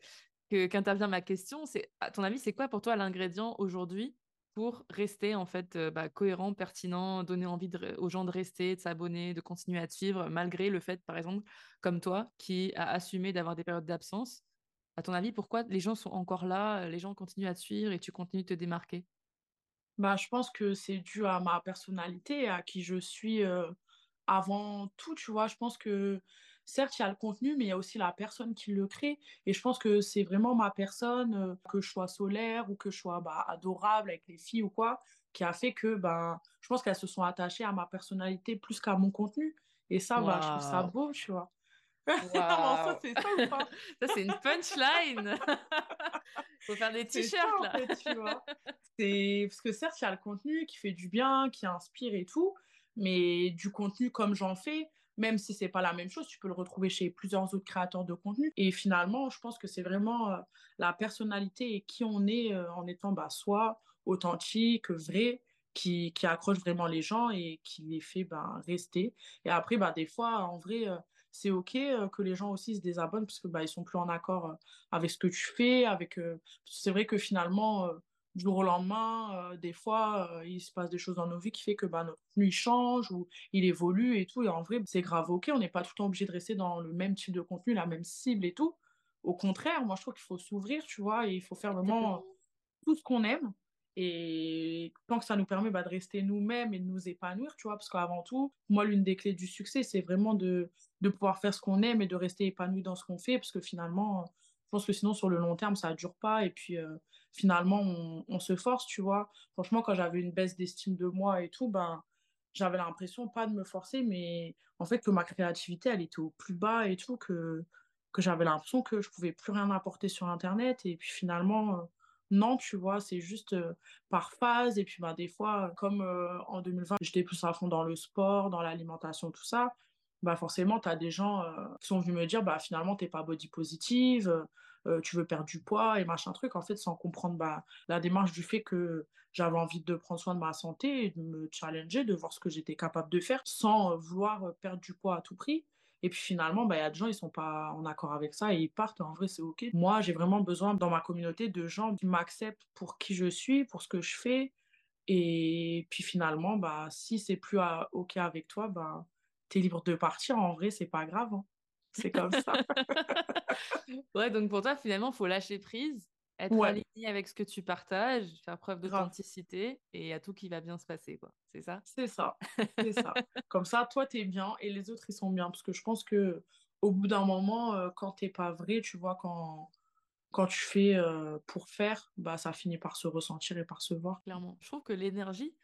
qu'intervient ma question. C'est à ton avis, c'est quoi pour toi l'ingrédient aujourd'hui pour rester en fait bah, cohérent, pertinent, donner envie aux gens de rester, de s'abonner, de continuer à te suivre, malgré le fait, par exemple, comme toi, qui a assumé d'avoir des périodes d'absence. À ton avis, pourquoi les gens sont encore là, les gens continuent à te suivre et tu continues de te démarquer? Bah, Je pense que c'est dû à ma personnalité, à qui je suis avant tout, tu vois? Je pense que certes, il y a le contenu, mais il y a aussi la personne qui le crée. Et je pense que c'est vraiment ma personne, euh, que je sois solaire ou que je sois bah, adorable avec les filles ou quoi, qui a fait que ben, je pense qu'elles se sont attachées à ma personnalité plus qu'à mon contenu. Et ça, bah, je trouve ça beau, tu vois. ça, c'est ça ou pas? Ça, c'est une punchline Faut faire des t-shirts, là. En fait, tu vois. Parce que certes, il y a le contenu qui fait du bien, qui inspire et tout, mais du contenu comme j'en fais, même si c'est pas la même chose, tu peux le retrouver chez plusieurs autres créateurs de contenu. Et finalement, je pense que c'est vraiment euh, la personnalité et qui on est euh, en étant bah, soi, authentique, vrai, qui, accroche vraiment les gens et qui les fait bah, rester. Et après, bah, des fois, en vrai, euh, c'est OK que les gens aussi se désabonnent parce que bah, sont plus en accord avec ce que tu fais. avec C'est vrai que finalement du jour au lendemain, euh, des fois, euh, il se passe des choses dans nos vies qui fait que bah, notre nuit change ou il évolue et tout. Et en vrai, c'est grave ok. On n'est pas tout le temps obligé de rester dans le même type de contenu, la même cible et tout. Au contraire, moi, je trouve qu'il faut s'ouvrir, tu vois, et il faut faire vraiment tout ce qu'on aime. Et tant que ça nous permet bah, de rester nous-mêmes et de nous épanouir, tu vois, parce qu'avant tout, moi, l'une des clés du succès, c'est vraiment de, de pouvoir faire ce qu'on aime et de rester épanoui dans ce qu'on fait, parce que finalement, pense que sinon, sur le long terme, ça ne dure pas. Et puis, euh, finalement, on, se force, tu vois. Franchement, quand j'avais une baisse d'estime de moi et tout, ben, j'avais l'impression pas de me forcer, mais en fait, que ma créativité, elle était au plus bas et tout, que, j'avais l'impression que je pouvais plus rien apporter sur Internet. Et puis finalement, euh, non, tu vois, c'est juste euh, par phase. Et puis ben, des fois, comme en 2020, j'étais plus à fond dans le sport, dans l'alimentation, tout ça. Bah forcément, tu as des gens qui sont venus me dire, bah finalement, t'es pas body positive, euh, tu veux perdre du poids et machin truc, en fait, sans comprendre bah, la démarche du fait que j'avais envie de prendre soin de ma santé et de me challenger, de voir ce que j'étais capable de faire sans vouloir euh, perdre du poids à tout prix. Et puis finalement, bah, il y a des gens, ils sont pas en accord avec ça et ils partent. En vrai, c'est OK. Moi, j'ai vraiment besoin dans ma communauté de gens qui m'acceptent pour qui je suis, pour ce que je fais. Et puis finalement, bah, si c'est plus OK avec toi, bah, tu es libre de partir. En vrai, c'est pas grave. Hein. C'est comme ça. ouais, donc pour toi, finalement, il faut lâcher prise, être aligné avec ce que tu partages, faire preuve d'authenticité et il a tout qui va bien se passer, quoi. C'est ça? C'est ça. C'est ça. Comme ça, toi, tu es bien et les autres, ils sont bien. Parce que je pense que au bout d'un moment, euh, quand t'es pas vrai, tu vois, quand, quand tu fais euh, pour faire, bah, ça finit par se ressentir et par se voir. Clairement. Je trouve que l'énergie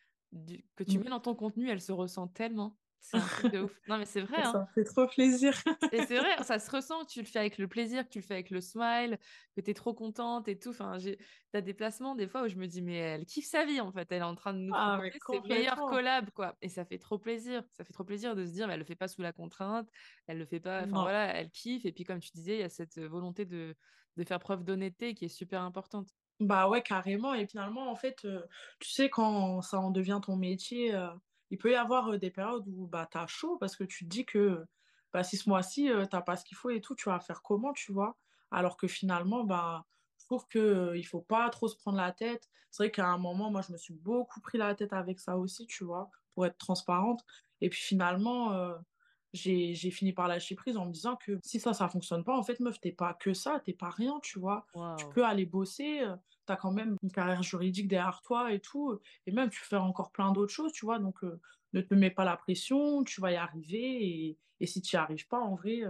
que tu mmh. mets dans ton contenu, elle se ressent tellement. C'est un truc de ouf. Non, mais c'est vrai. Ça hein. fait trop plaisir. et c'est vrai, ça se ressent que tu le fais avec le plaisir, que tu le fais avec le smile, que tu es trop contente et tout. Enfin, j'ai... as des placements des fois où je me dis, mais elle kiffe sa vie en fait. Elle est en train de nous ah, ses meilleurs collabs, quoi. Et ça fait trop plaisir. Ça fait trop plaisir de se dire, mais elle le fait pas sous la contrainte. Elle le fait pas. Enfin, voilà, elle kiffe. Et puis, comme tu disais, il y a cette volonté de, de faire preuve d'honnêteté qui est super importante. Bah ouais, carrément. Et finalement, en fait, euh, tu sais, quand ça en devient ton métier, euh, il peut y avoir des périodes où bah, tu as chaud parce que tu te dis que bah, si ce mois-ci, tu n'as pas ce qu'il faut et tout, tu vas faire comment, tu vois? Alors que finalement, bah, trouve qu'il ne faut pas trop se prendre la tête. C'est vrai qu'à un moment, moi, je me suis beaucoup pris la tête avec ça aussi, tu vois, pour être transparente. Et puis finalement, j'ai fini par lâcher prise en me disant que si ça, ça fonctionne pas, en fait, meuf, t'es pas que ça, t'es pas rien, tu vois. Tu peux aller bosser, tu as quand même une carrière juridique derrière toi et tout, et même tu fais encore plein d'autres choses, tu vois. Donc, ne te mets pas la pression, tu vas y arriver, et, et si tu n'y arrives pas, en vrai,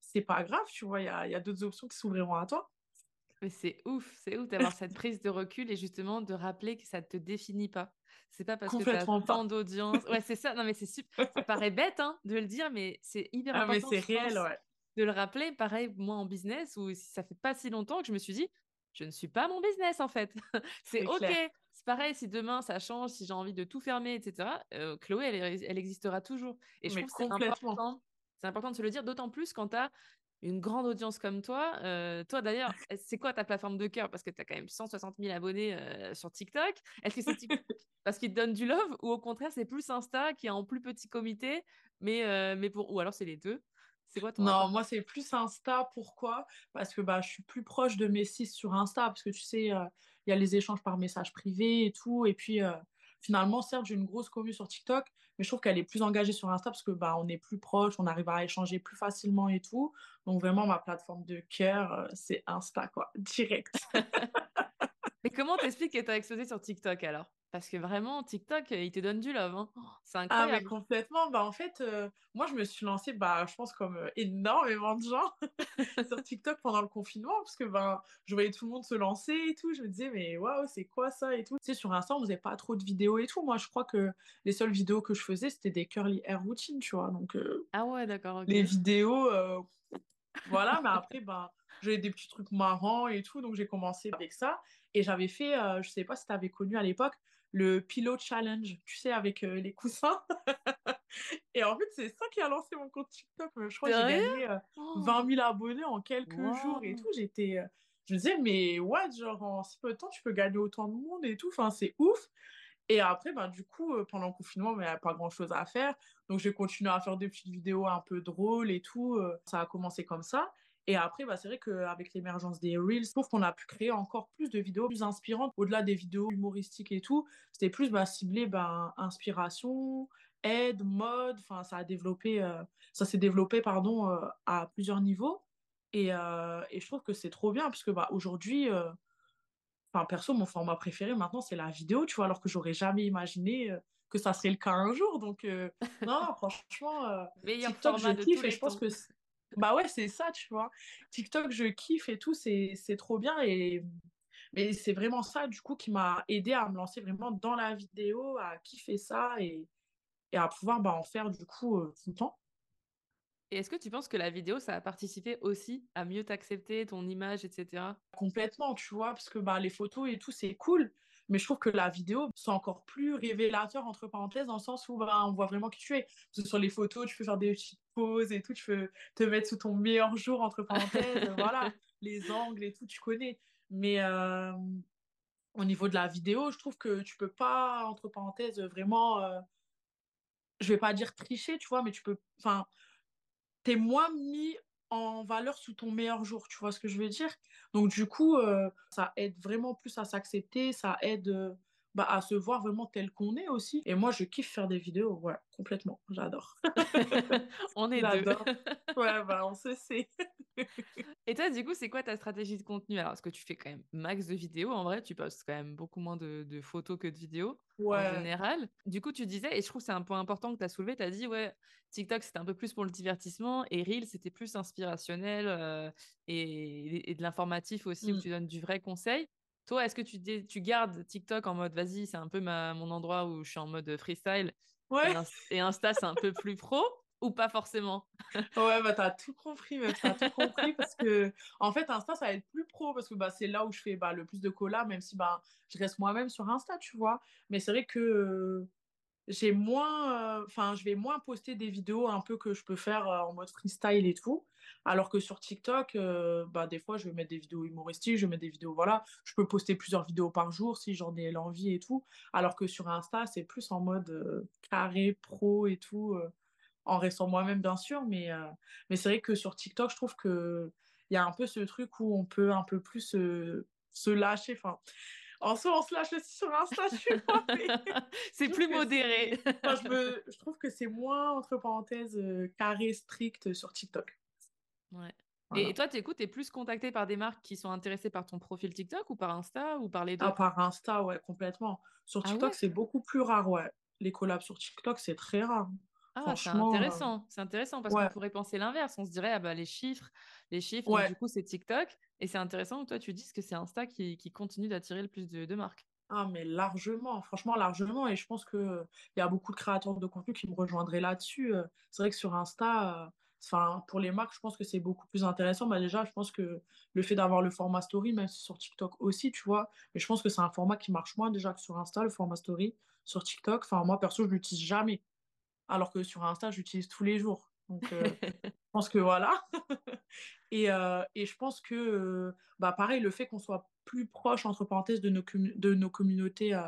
c'est pas grave, tu vois, il y a, y a d'autres options qui s'ouvriront à toi. Mais c'est ouf, c'est ouf d'avoir cette prise de recul et justement de rappeler que ça ne te définit pas. C'est pas parce que tu as tant d'audience. Ouais, c'est ça. Non, mais c'est super. Ça paraît bête hein, de le dire, mais c'est hyper ah, important. Mais c'est réel, ouais. De le rappeler. Pareil, moi en business, où ça fait pas si longtemps que je me suis dit, je ne suis pas mon business en fait. c'est OK. C'est pareil, si demain ça change, si j'ai envie de tout fermer, etc., euh, Chloé, elle, elle, existera toujours. Et je trouve que c'est important. C'est important de se le dire, d'autant plus quand tu as une grande audience comme toi. Euh, toi, d'ailleurs, c'est quoi ta plateforme de cœur? Parce que tu as quand même 160 000 abonnés euh, sur TikTok. Est-ce que c'est TikTok parce qu'il te donne du love ou au contraire, c'est plus Insta qui est en plus petit comité, mais, euh, mais pour... ou alors c'est les deux? C'est quoi ton Non, moi c'est plus Insta. Pourquoi? Parce que bah, je suis plus proche de mes six sur Insta, parce que tu sais, il y a les échanges par message privé et tout. Et puis, finalement, certes, j'ai une grosse commu sur TikTok, mais je trouve qu'elle est plus engagée sur Insta parce que bah, on est plus proche, on arrive à échanger plus facilement et tout. Donc vraiment, ma plateforme de cœur, euh, c'est Insta, quoi, direct. mais comment t'expliques que tu as explosé sur TikTok alors? Parce que vraiment, TikTok, il te donne du love. Hein. C'est incroyable. Ah, mais complètement. Bah, en fait, euh, moi, je me suis lancée, bah, je pense, comme euh, énormément de gens sur TikTok pendant le confinement, parce que ben, je voyais tout le monde se lancer et tout. Je me disais, mais waouh, c'est quoi ça et tout. Tu sais, sur Insta, on faisait pas trop de vidéos et tout. Moi, je crois que les seules vidéos que je faisais, c'était des curly hair routines, tu vois. Donc, euh, ah ouais, d'accord. Les vidéos, voilà, mais après, ben, j'avais des petits trucs marrants et tout. Donc, j'ai commencé avec ça. Et j'avais fait, je sais pas si tu avais connu à l'époque, le Pillow Challenge, tu sais, avec euh, les coussins. et en fait, c'est ça qui a lancé mon compte TikTok. Je crois que j'ai gagné 20 euh, 000 abonnés en quelques jours et tout. J'étais, euh, je me disais, mais what, genre en si peu de temps, tu peux gagner autant de monde et tout. Enfin, c'est ouf. Et après, ben, du coup, pendant le confinement, il n'y avait pas grand-chose à faire. Donc, j'ai continué à faire des petites vidéos un peu drôles et tout. Ça a commencé comme ça. Et après, bah, c'est vrai qu'avec l'émergence des Reels, je trouve qu'on a pu créer encore plus de vidéos plus inspirantes. Au-delà des vidéos humoristiques et tout, c'était plus bah, ciblé bah, inspiration, aide, mode. Enfin, ça a développé, euh, ça s'est développé pardon, euh, à plusieurs niveaux. Et, euh, et, je trouve que c'est trop bien, parce que bah, aujourd'hui, enfin, perso, mon format préféré maintenant, c'est la vidéo, tu vois, alors que j'aurais jamais imaginé que ça serait le cas un jour. Donc, non, franchement, TikTok, je kiffe et je pense que bah ouais, c'est ça, tu vois. TikTok, je kiffe et tout, c'est trop bien. Et... Mais c'est vraiment ça, du coup, qui m'a aidé à me lancer vraiment dans la vidéo, à kiffer ça et, et à pouvoir bah, en faire, du coup, euh, tout le temps. Et est-ce que tu penses que la vidéo, ça a participé aussi à mieux t'accepter, ton image, etc. Complètement, tu vois, parce que bah, les photos et tout, c'est cool. Mais je trouve que la vidéo, c'est encore plus révélateur, entre parenthèses, dans le sens où bah, on voit vraiment qui tu es. sur les photos, tu peux faire des petites poses et tout, tu peux te mettre sous ton meilleur jour, entre parenthèses. voilà, les angles et tout, tu connais. Mais euh, au niveau de la vidéo, je trouve que tu peux pas, entre parenthèses, vraiment. Euh, je vais pas dire tricher, tu vois, mais tu peux. Enfin, t'es moins mis en valeur sous ton meilleur jour, tu vois ce que je veux dire? Donc du coup, euh, ça aide vraiment plus à s'accepter, ça aide euh, bah, à se voir vraiment tel qu'on est aussi. Et moi, je kiffe faire des vidéos, ouais, complètement, j'adore. on est deux. ouais, bah on se sait. Et toi, du coup, c'est quoi ta stratégie de contenu? Alors, est-ce que tu fais quand même max de vidéos En vrai, tu postes quand même beaucoup moins de, photos que de vidéos en général. Du coup, tu disais, et je trouve que c'est un point important que tu as soulevé, tu as dit, ouais, TikTok, c'était un peu plus pour le divertissement et Reel, c'était plus inspirationnel euh, et, de l'informatif aussi, où mmh. tu donnes du vrai conseil. Toi, est-ce que tu, tu gardes TikTok en mode, vas-y, c'est un peu ma, mon endroit où je suis en mode freestyle ouais. et, Insta, c'est un peu plus pro ou pas forcément? Ouais, bah t'as tout compris, t'as tout compris parce que en fait Insta ça va être plus pro parce que bah c'est là où je fais bah, le plus de collabs même si bah je reste moi-même sur Insta, tu vois? Mais c'est vrai que j'ai moins, euh, enfin je vais moins poster des vidéos un peu que je peux faire euh, en mode freestyle et tout. Alors que sur TikTok, euh, bah, des fois, je vais mettre des vidéos humoristiques, je vais mettre des vidéos, voilà. Je peux poster plusieurs vidéos par jour si j'en ai l'envie et tout. Alors que sur Insta, c'est plus en mode carré, pro et tout en restant moi-même bien sûr, mais, euh, mais c'est vrai que sur TikTok, je trouve qu'il y a un peu ce truc où on peut un peu plus se lâcher. Enfin, en soi, on se lâche aussi sur Insta, tu vois. c'est plus modéré. je, me... je, trouve que c'est moins, entre parenthèses, euh, carré, strict sur TikTok. Ouais. Et, toi, tu écoutes, tu es plus contacté par des marques qui sont intéressées par ton profil TikTok ou par Insta ou par les deux? Ah, par Insta, ouais, complètement. Sur ah TikTok, c'est beaucoup plus rare, ouais. Les collabs sur TikTok, c'est très rare. Ah, c'est intéressant. C'est intéressant parce qu'on pourrait penser l'inverse. On se dirait, ah bah, les chiffres, les chiffres, du coup, c'est TikTok. Et c'est intéressant que toi, tu dises que c'est Insta qui, qui continue d'attirer le plus de, de, marques. Ah, mais largement, franchement, largement. Et je pense qu'il y a beaucoup de créateurs de contenu qui me rejoindraient là-dessus. Euh. C'est vrai que sur Insta, enfin, pour les marques, je pense que c'est beaucoup plus intéressant. Bah, déjà, je pense que le fait d'avoir le format story, même sur TikTok aussi, tu vois, mais je pense que c'est un format qui marche moins déjà que sur Insta, le format story. Sur TikTok, enfin, moi, perso, je l'utilise jamais alors que sur Insta, j'utilise tous les jours. Donc, euh, je pense que voilà. et, euh, et, je pense que, euh, bah, pareil, le fait qu'on soit plus proche, entre parenthèses, de nos, de nos communautés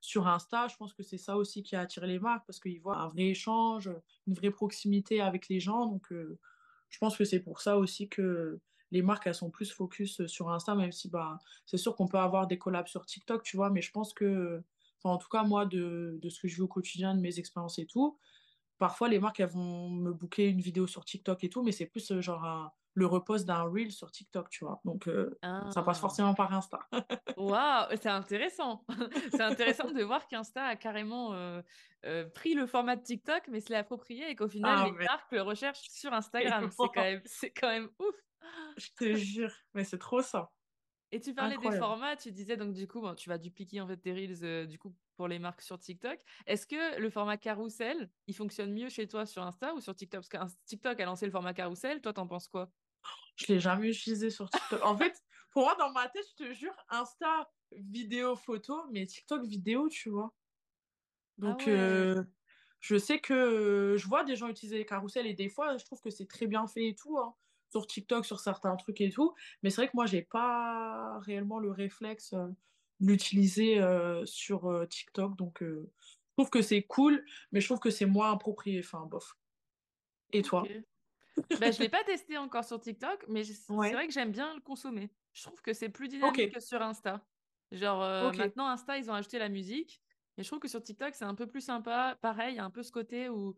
sur Insta, je pense que c'est ça aussi qui a attiré les marques parce qu'ils voient un vrai échange, une vraie proximité avec les gens. Donc, je pense que c'est pour ça aussi que les marques, elles sont plus focus sur Insta, même si bah, c'est sûr qu'on peut avoir des collabs sur TikTok, tu vois, mais je pense que, en tout cas, moi, de, de ce que je vis au quotidien, de mes expériences et tout, parfois les marques elles vont me booker une vidéo sur TikTok et tout, mais c'est plus euh, genre le repose d'un reel sur TikTok, tu vois. Donc euh, ça passe ah. forcément par Insta. Waouh, c'est intéressant. c'est intéressant de voir qu'Insta a carrément euh, pris le format de TikTok, mais se l'est approprié et qu'au final ah, les marques le recherchent sur Instagram. c'est quand même, c'est quand même ouf. Je te jure, mais c'est trop ça. Et tu parlais des formats, tu disais donc du coup, tu vas dupliquer en fait tes reels du coup pour les marques sur TikTok. Est-ce que le format carousel, il fonctionne mieux chez toi sur Insta ou sur TikTok? Parce que TikTok a lancé le format carousel, toi t'en penses quoi? Je l'ai jamais utilisé sur TikTok. en fait, pour moi dans ma tête, je te jure, Insta vidéo photo, mais TikTok vidéo, tu vois. Donc ah euh, je sais que je vois des gens utiliser les carousels et des fois je trouve que c'est très bien fait et tout. Hein sur TikTok sur certains trucs et tout. Mais c'est vrai que moi, j'ai pas réellement le réflexe euh, d'utiliser euh, sur euh, TikTok. Donc, je trouve que c'est cool, mais je trouve que c'est moins approprié. Enfin, bof. Et toi? Ben, Je l'ai pas testé encore sur TikTok, mais c'est vrai que j'aime bien le consommer. Je trouve que c'est plus dynamique que sur Insta. Genre, maintenant, Insta, ils ont ajouté la musique. Et je trouve que sur TikTok, c'est un peu plus sympa. Pareil, il y a un peu ce côté où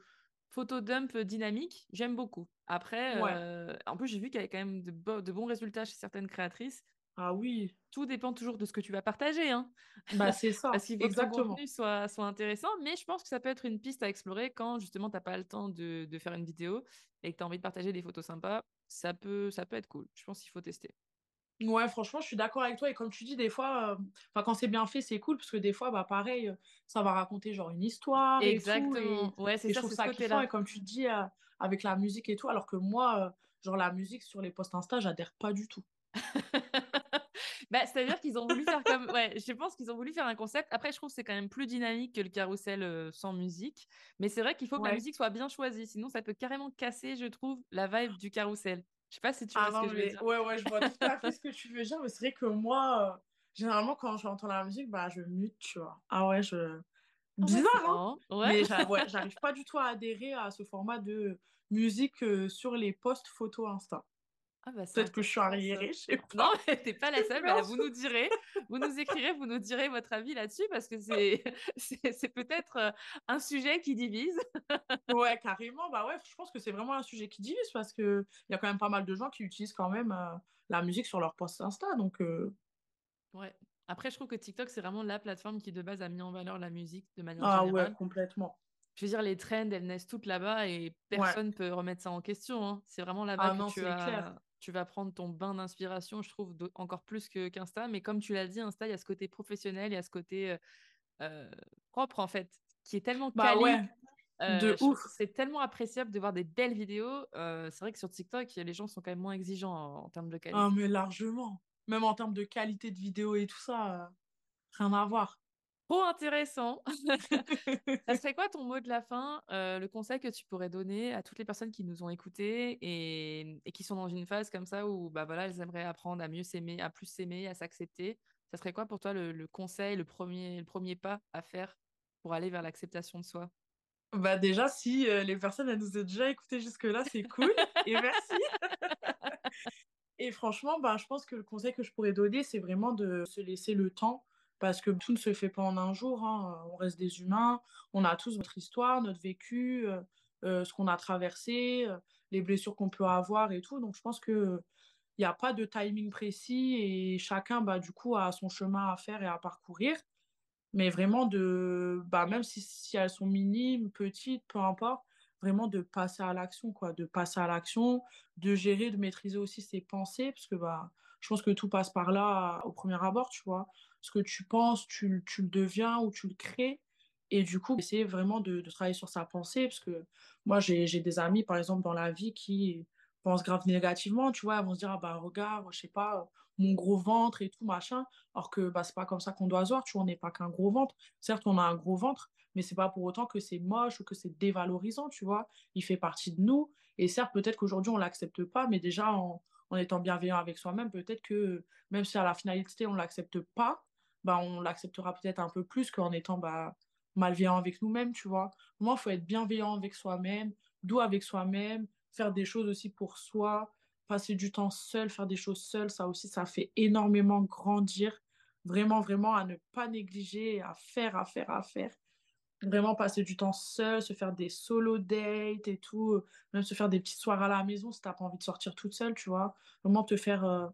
photo dump dynamique, j'aime beaucoup. Après, euh, en plus, j'ai vu qu'il y avait quand même de, de, bons résultats chez certaines créatrices. Ah oui. Tout dépend toujours de ce que tu vas partager. Hein. Bah, c'est ça. Parce qu'il faut Exactement. que ton contenu soit, soit intéressant. Mais je pense que ça peut être une piste à explorer quand justement tu n'as pas le temps de, de, faire une vidéo et que tu as envie de partager des photos sympas. Ça peut, ça peut être cool. Je pense qu'il faut tester. Ouais, franchement, je suis d'accord avec toi. Et comme tu dis, des fois, euh, quand c'est bien fait, c'est cool parce que des fois, bah, pareil, ça va raconter genre une histoire. Exactement. Et ouais, c'est ça. Je trouve ça kiffant. Et comme tu dis, euh, avec la musique et tout, alors que moi, euh, genre la musique sur les posts Insta, j'adhère pas du tout. bah, C'est-à-dire qu'ils ont voulu faire comme. Ouais, je pense qu'ils ont voulu faire un concept. Après, je trouve que c'est quand même plus dynamique que le carrousel sans musique. Mais c'est vrai qu'il faut que la musique soit bien choisie. Sinon, ça peut carrément casser, je trouve, la vibe du carrousel. Je sais pas si tu vois ah ce que je veux dire. Ouais, ouais, je vois tout à fait ce que tu veux dire, mais c'est vrai que moi, euh, généralement, quand j'entends la musique, bah, je mute, tu vois. Ah ouais, je. Ah Bizarre, hein ouais. Mais ouais, j'arrive pas du tout à adhérer à ce format de musique euh, sur les posts photos Insta. Ah bah, Peut-être que je suis arriérée, je sais pas. Non, t'es pas la seule. Bah, vous nous direz, vous nous écrirez, vous nous direz votre avis là-dessus parce que c'est, c'est, peut-être euh, un sujet qui divise. ouais, carrément. Bah ouais, je pense que c'est vraiment un sujet qui divise parce qu'il y a quand même pas mal de gens qui utilisent quand même euh, la musique sur leur post Insta. Donc, euh. ouais. Après, je trouve que TikTok, c'est vraiment la plateforme qui, de base, a mis en valeur la musique de manière ah, générale. Ah ouais, complètement je veux dire, les trends, elles naissent toutes là-bas et personne ne peut remettre ça en question. Hein. C'est vraiment là-bas ah que tu as, clair tu vas prendre ton bain d'inspiration, je trouve, encore plus que, qu'Insta. Mais comme tu l'as dit, Insta, il y a ce côté professionnel, il y a ce côté euh, euh, propre, en fait, qui est tellement bah euh, de ouf. C'est tellement appréciable de voir des belles vidéos. c'est vrai que sur TikTok, les gens sont quand même moins exigeants en, termes de qualité. Ah, mais largement. Même en termes de qualité de vidéo et tout ça, rien à voir. Trop intéressant. ça serait quoi ton mot de la fin, euh, le conseil que tu pourrais donner à toutes les personnes qui nous ont écoutés et, qui sont dans une phase comme ça où bah voilà, elles aimeraient apprendre à mieux s'aimer, à plus s'aimer, à s'accepter? Ça serait quoi pour toi le, conseil, le premier, le premier pas à faire pour aller vers l'acceptation de soi? Bah déjà, si euh, les personnes elles nous ont déjà écouté jusque-là, c'est cool et merci. Et franchement, bah, je pense que le conseil que je pourrais donner, c'est vraiment de se laisser le temps parce que tout ne se fait pas en un jour. Hein. On reste des humains, on a tous notre histoire, notre vécu, euh, euh, ce qu'on a traversé, euh, les blessures qu'on peut avoir et tout. Donc, je pense qu'il n'y a pas de timing précis et chacun, bah, du coup, a son chemin à faire et à parcourir. Mais vraiment, de, bah, même si, si elles sont minimes, petites, peu importe, vraiment de passer à l'action, quoi, de passer à l'action, de gérer, de maîtriser aussi ses pensées, parce que bah, je pense que tout passe par là au premier abord, tu vois. Ce que tu penses, tu, le deviens ou tu le crées. Et du coup, essayer vraiment de, de travailler sur sa pensée, parce que moi, j'ai des amis, par exemple, dans la vie qui pensent grave négativement, tu vois, elles vont se dire, ah bah regarde, je sais pas, mon gros ventre et tout, machin, alors que bah, c'est pas comme ça qu'on doit se voir, tu vois, on n'est pas qu'un gros ventre. Certes, on a un gros ventre, mais c'est pas pour autant que c'est moche ou que c'est dévalorisant, tu vois. Il fait partie de nous. Et certes, peut-être qu'aujourd'hui, on l'accepte pas, mais déjà, en, en étant bienveillant avec soi-même, peut-être que même si à la finalité, on l'accepte pas, bah, on l'acceptera peut-être un peu plus qu'en étant bah, malveillant avec nous-mêmes, tu vois. Moi, il faut être bienveillant avec soi-même, doux avec soi-même, faire des choses aussi pour soi, passer du temps seul, faire des choses seul, ça aussi, ça fait énormément grandir. Vraiment, vraiment, à ne pas négliger, à faire, à faire, à faire vraiment passer du temps seul, se faire des solo dates et tout, même se faire des petites soirées à la maison si t'as pas envie de sortir toute seule, tu vois. Vraiment te faire, euh,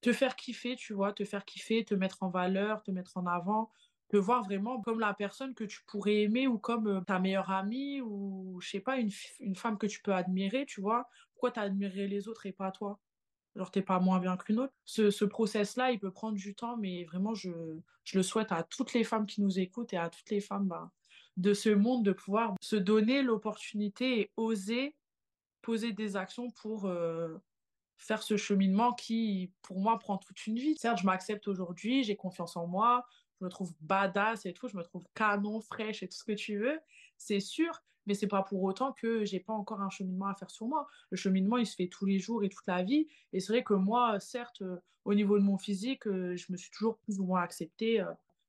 te faire kiffer, tu vois, te faire kiffer, te mettre en valeur, te mettre en avant, te voir vraiment comme la personne que tu pourrais aimer ou comme euh, ta meilleure amie ou, je sais pas, une, une femme que tu peux admirer, tu vois. Pourquoi t'admirais les autres et pas toi? Genre t'es pas moins bien qu'une autre. Ce, ce process-là, il peut prendre du temps, mais vraiment, je, je, le souhaite à toutes les femmes qui nous écoutent et à toutes les femmes bah, de ce monde de pouvoir se donner l'opportunité et oser poser des actions pour euh, faire ce cheminement qui, pour moi, prend toute une vie. Certes, je m'accepte aujourd'hui, j'ai confiance en moi, je me trouve badass et tout, je me trouve canon, fraîche et tout ce que tu veux, c'est sûr, mais c'est pas pour autant que j'ai pas encore un cheminement à faire sur moi. Le cheminement, il se fait tous les jours et toute la vie. Et c'est vrai que moi, certes, euh, au niveau de mon physique, euh, je me suis toujours plus ou moins acceptée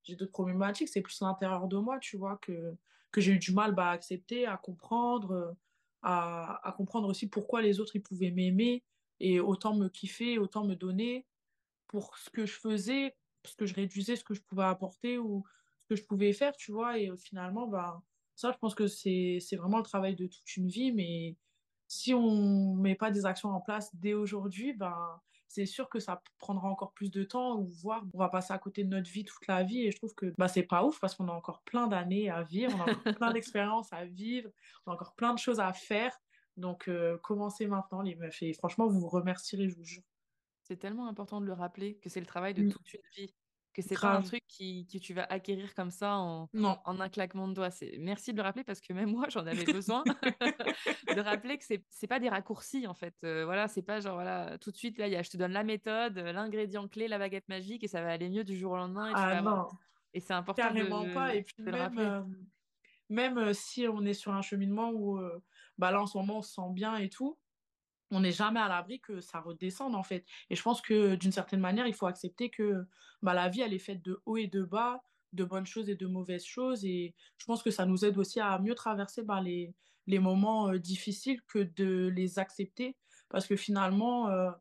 j'ai d'autres problématiques, c'est plus l'intérieur de moi, tu vois, que, que j'ai eu du mal bah, à accepter, à comprendre, euh, à, à, comprendre aussi pourquoi les autres, ils pouvaient m'aimer et autant me kiffer, autant me donner pour ce que je faisais, ce que je réduisais, ce que je pouvais apporter ou ce que je pouvais faire, tu vois, et euh, finalement, bah, ça, je pense que c'est vraiment le travail de toute une vie, mais si on met pas des actions en place dès aujourd'hui, ben, c'est sûr que ça prendra encore plus de temps ou voire on va passer à côté de notre vie toute la vie et je trouve que bah, c'est pas ouf parce qu'on a encore plein d'années à vivre, on a encore plein d'expériences à vivre, on a encore plein de choses à faire. Donc euh, commencez maintenant les meufs et franchement vous vous remercierez, je vous jure. C'est tellement important de le rappeler que c'est le travail de mmh. toute une vie que c'est pas un truc qui, que tu vas acquérir comme ça en, en un claquement de doigts. Merci de le rappeler parce que même moi, j'en avais besoin de rappeler que c'est n'est pas des raccourcis en fait. Euh, voilà, c'est pas genre voilà, tout de suite là, y a, je te donne la méthode, l'ingrédient clé, la baguette magique et ça va aller mieux du jour au lendemain. Et ah non. Et c'est important Carrément pas. Et puis même, euh, même euh, si on est sur un cheminement où bah là en ce moment on se sent bien et tout, on n'est jamais à l'abri que ça redescende en fait. Et je pense que d'une certaine manière, il faut accepter que bah, la vie, elle est faite de haut et de bas, de bonnes choses et de mauvaises choses. Et je pense que ça nous aide aussi à mieux traverser bah, les, les moments euh, difficiles que de les accepter. Parce que finalement, euh,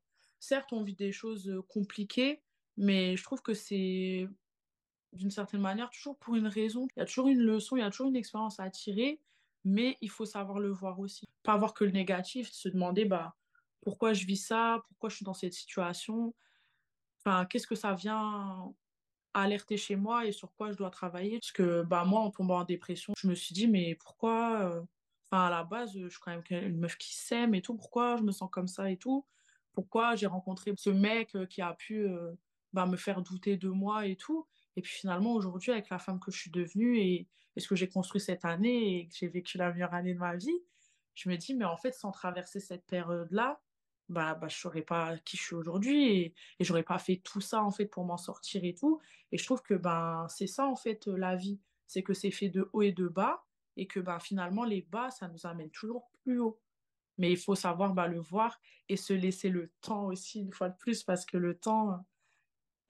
certes, on vit des choses euh, compliquées, mais je trouve que c'est d'une certaine manière toujours pour une raison. Il y a toujours une leçon, il y a toujours une expérience à tirer mais il faut savoir le voir aussi. Pas voir que le négatif, se demander bah, pourquoi je vis ça, pourquoi je suis dans cette situation, enfin, qu'est-ce que ça vient alerter chez moi et sur quoi je dois travailler? Parce que bah, moi, en tombant en dépression, je me suis dit, mais pourquoi euh, Enfin, à la base, je suis quand même une meuf qui s'aime et tout. Pourquoi je me sens comme ça et tout? Pourquoi j'ai rencontré ce mec euh, qui a pu euh, bah, me faire douter de moi et tout? Et puis finalement, aujourd'hui, avec la femme que je suis devenue et, ce que j'ai construit cette année et que j'ai vécu la meilleure année de ma vie, je me dis, mais en fait, sans traverser cette période-là, bah, bah, je saurais pas qui je suis aujourd'hui et, et j'aurais pas fait tout ça, en fait, pour m'en sortir et tout. Et je trouve que ben, c'est ça, en fait, la vie. C'est que c'est fait de haut et de bas et que ben, finalement, les bas, ça nous amène toujours plus haut. Mais il faut savoir bah, le voir et se laisser le temps aussi, une fois de plus, parce que le temps,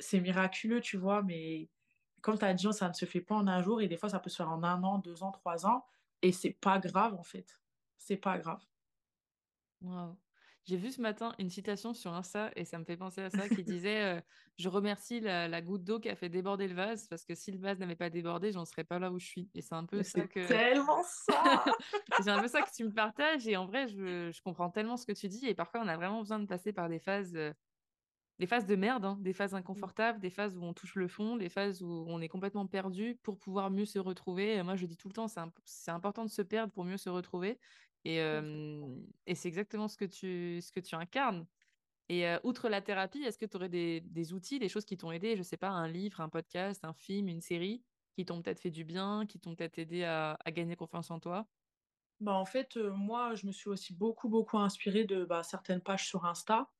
c'est miraculeux, tu vois, mais comme tu as dit, ça ne se fait pas en un jour et des fois, ça peut se faire en un an, deux ans, trois ans. Et c'est pas grave, en fait. C'est pas grave. Wow. J'ai vu ce matin une citation sur Insta et ça me fait penser à ça qui disait Je remercie la, goutte d'eau qui a fait déborder le vase parce que si le vase n'avait pas débordé, j'en serais pas là où je suis. Et c'est un peu ça que. tellement ça C'est un peu ça que tu me partages et en vrai, je, je, comprends tellement ce que tu dis et parfois on a vraiment besoin de passer par des phases. Des phases de merde, hein, des phases mmh. inconfortables, des phases où on touche le fond, des phases où on est complètement perdu pour pouvoir mieux se retrouver. Moi, je dis tout le temps, c'est important de se perdre pour mieux se retrouver. Et, et c'est exactement ce que tu, ce que tu incarnes. Et outre la thérapie, est-ce que tu aurais des, des, outils, des choses qui t'ont aidé, je sais pas, un livre, un podcast, un film, une série, qui t'ont peut-être fait du bien, qui t'ont peut-être aidé à, à, gagner confiance en toi? Bah en fait, moi, je me suis aussi beaucoup, beaucoup inspirée de bah, certaines pages sur Insta.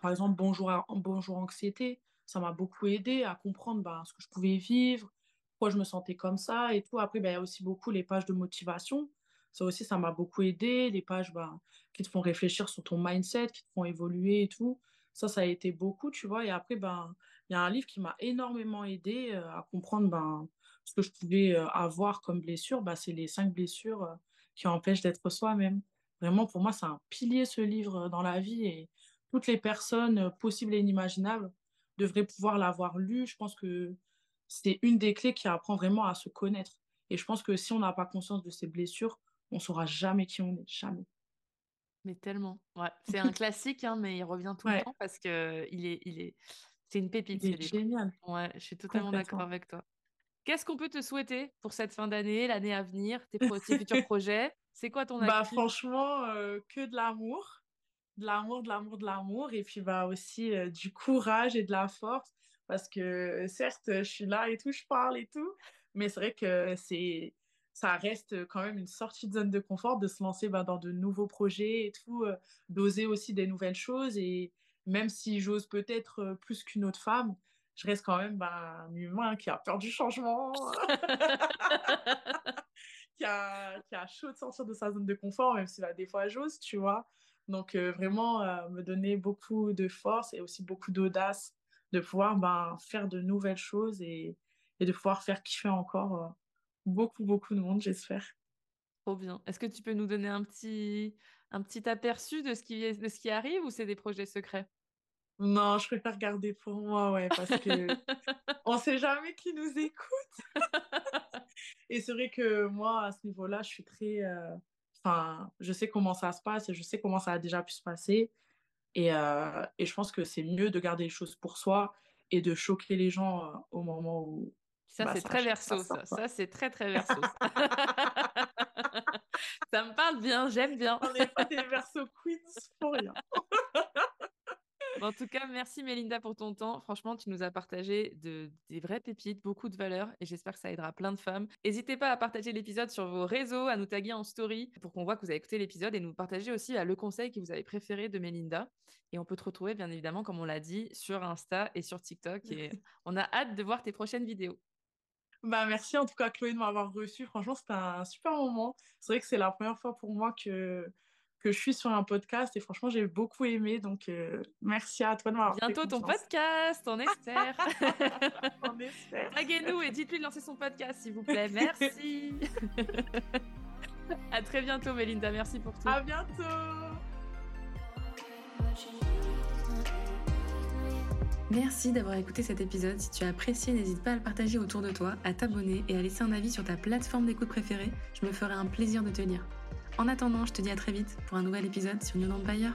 Par exemple, Bonjour, Bonjour Anxiété, ça m'a beaucoup aidé à comprendre bah, ce que je pouvais vivre, pourquoi je me sentais comme ça et tout. Après, bah, il y a aussi beaucoup les pages de motivation. Ça aussi, ça m'a beaucoup aidé. Les pages bah, qui te font réfléchir sur ton mindset, qui te font évoluer et tout. Ça, ça a été beaucoup, tu vois. Et après, ben, il y a un livre qui m'a énormément aidé euh, à comprendre ben, ce que je pouvais euh, avoir comme blessure. Ben, c'est les cinq blessures euh, qui empêchent d'être soi-même. Vraiment, pour moi, c'est un pilier, ce livre, dans la vie. Toutes les personnes possibles et inimaginables devraient pouvoir l'avoir lu. Je pense que c'est une des clés qui apprend vraiment à se connaître. Et je pense que si on n'a pas conscience de ces blessures, on saura jamais qui on est, jamais. Mais tellement. Ouais, c'est un classique, hein, mais il revient tout le temps parce que il est, il est, c'est une pépite. Il est génial. Ouais, je suis totalement d'accord avec toi. Qu'est-ce qu'on peut te souhaiter pour cette fin d'année, l'année à venir, tes, futurs projets? C'est quoi ton Bah franchement, euh, que de l'amour, de l'amour, de l'amour, de l'amour, et puis bah aussi euh, du courage et de la force, parce que certes, je suis là et tout, je parle et tout, mais c'est vrai que c'est ça reste quand même une sortie de zone de confort de se lancer bah, dans de nouveaux projets et tout, euh, d'oser aussi des nouvelles choses. Et même si j'ose peut-être euh, plus qu'une autre femme, je reste quand même bah, un humain qui a peur du changement, qui, a, qui a chaud de sortir de sa zone de confort, même si là, des fois j'ose, tu vois. Donc euh, vraiment me donner beaucoup de force et aussi beaucoup d'audace de pouvoir bah, faire de nouvelles choses et, et, de pouvoir faire kiffer encore beaucoup, beaucoup de monde, j'espère. Trop bien. Est-ce que tu peux nous donner un petit, un petit aperçu de ce, qui, de ce qui arrive ou c'est des projets secrets? Non, je préfère garder pour moi, ouais, parce que on sait jamais qui nous écoute. et c'est vrai que moi, à ce niveau-là, je suis très. Euh, enfin, je sais comment ça se passe et je sais comment ça a déjà pu se passer. Et, euh, et je pense que c'est mieux de garder les choses pour soi et de choquer les gens euh, au moment où, ça, bah, c'est très verso, ça. Ça, c'est très, très verso. ça me parle bien, j'aime bien. On n'est pas des verso queens pour rien. en tout cas, merci Mélinda pour ton temps. Franchement, tu nous as partagé de, des vraies pépites, beaucoup de valeurs et j'espère que ça aidera plein de femmes. N'hésitez pas à partager l'épisode sur vos réseaux, à nous taguer en story pour qu'on voit que vous avez écouté l'épisode et nous partager aussi le conseil que vous avez préféré de Mélinda. Et on peut te retrouver, bien évidemment, comme on l'a dit, sur Insta et sur TikTok. Et on a hâte de voir tes prochaines vidéos. Bah, merci en tout cas, Chloé, de m'avoir reçu. Franchement, c'était un super moment. C'est vrai que c'est la première fois pour moi que, que je suis sur un podcast et franchement, j'ai beaucoup aimé. Donc, euh, merci à toi de m'avoir Bientôt ton podcast, on espère. on espère. Taguez-nous et dites-lui de lancer son podcast, s'il vous plaît. Merci. à très bientôt, Melinda. Merci pour tout. À bientôt. Merci d'avoir écouté cet épisode. Si tu as apprécié, n'hésite pas à le partager autour de toi, à t'abonner et à laisser un avis sur ta plateforme d'écoute préférée. Je me ferai un plaisir de te lire. En attendant, je te dis à très vite pour un nouvel épisode sur New Empire.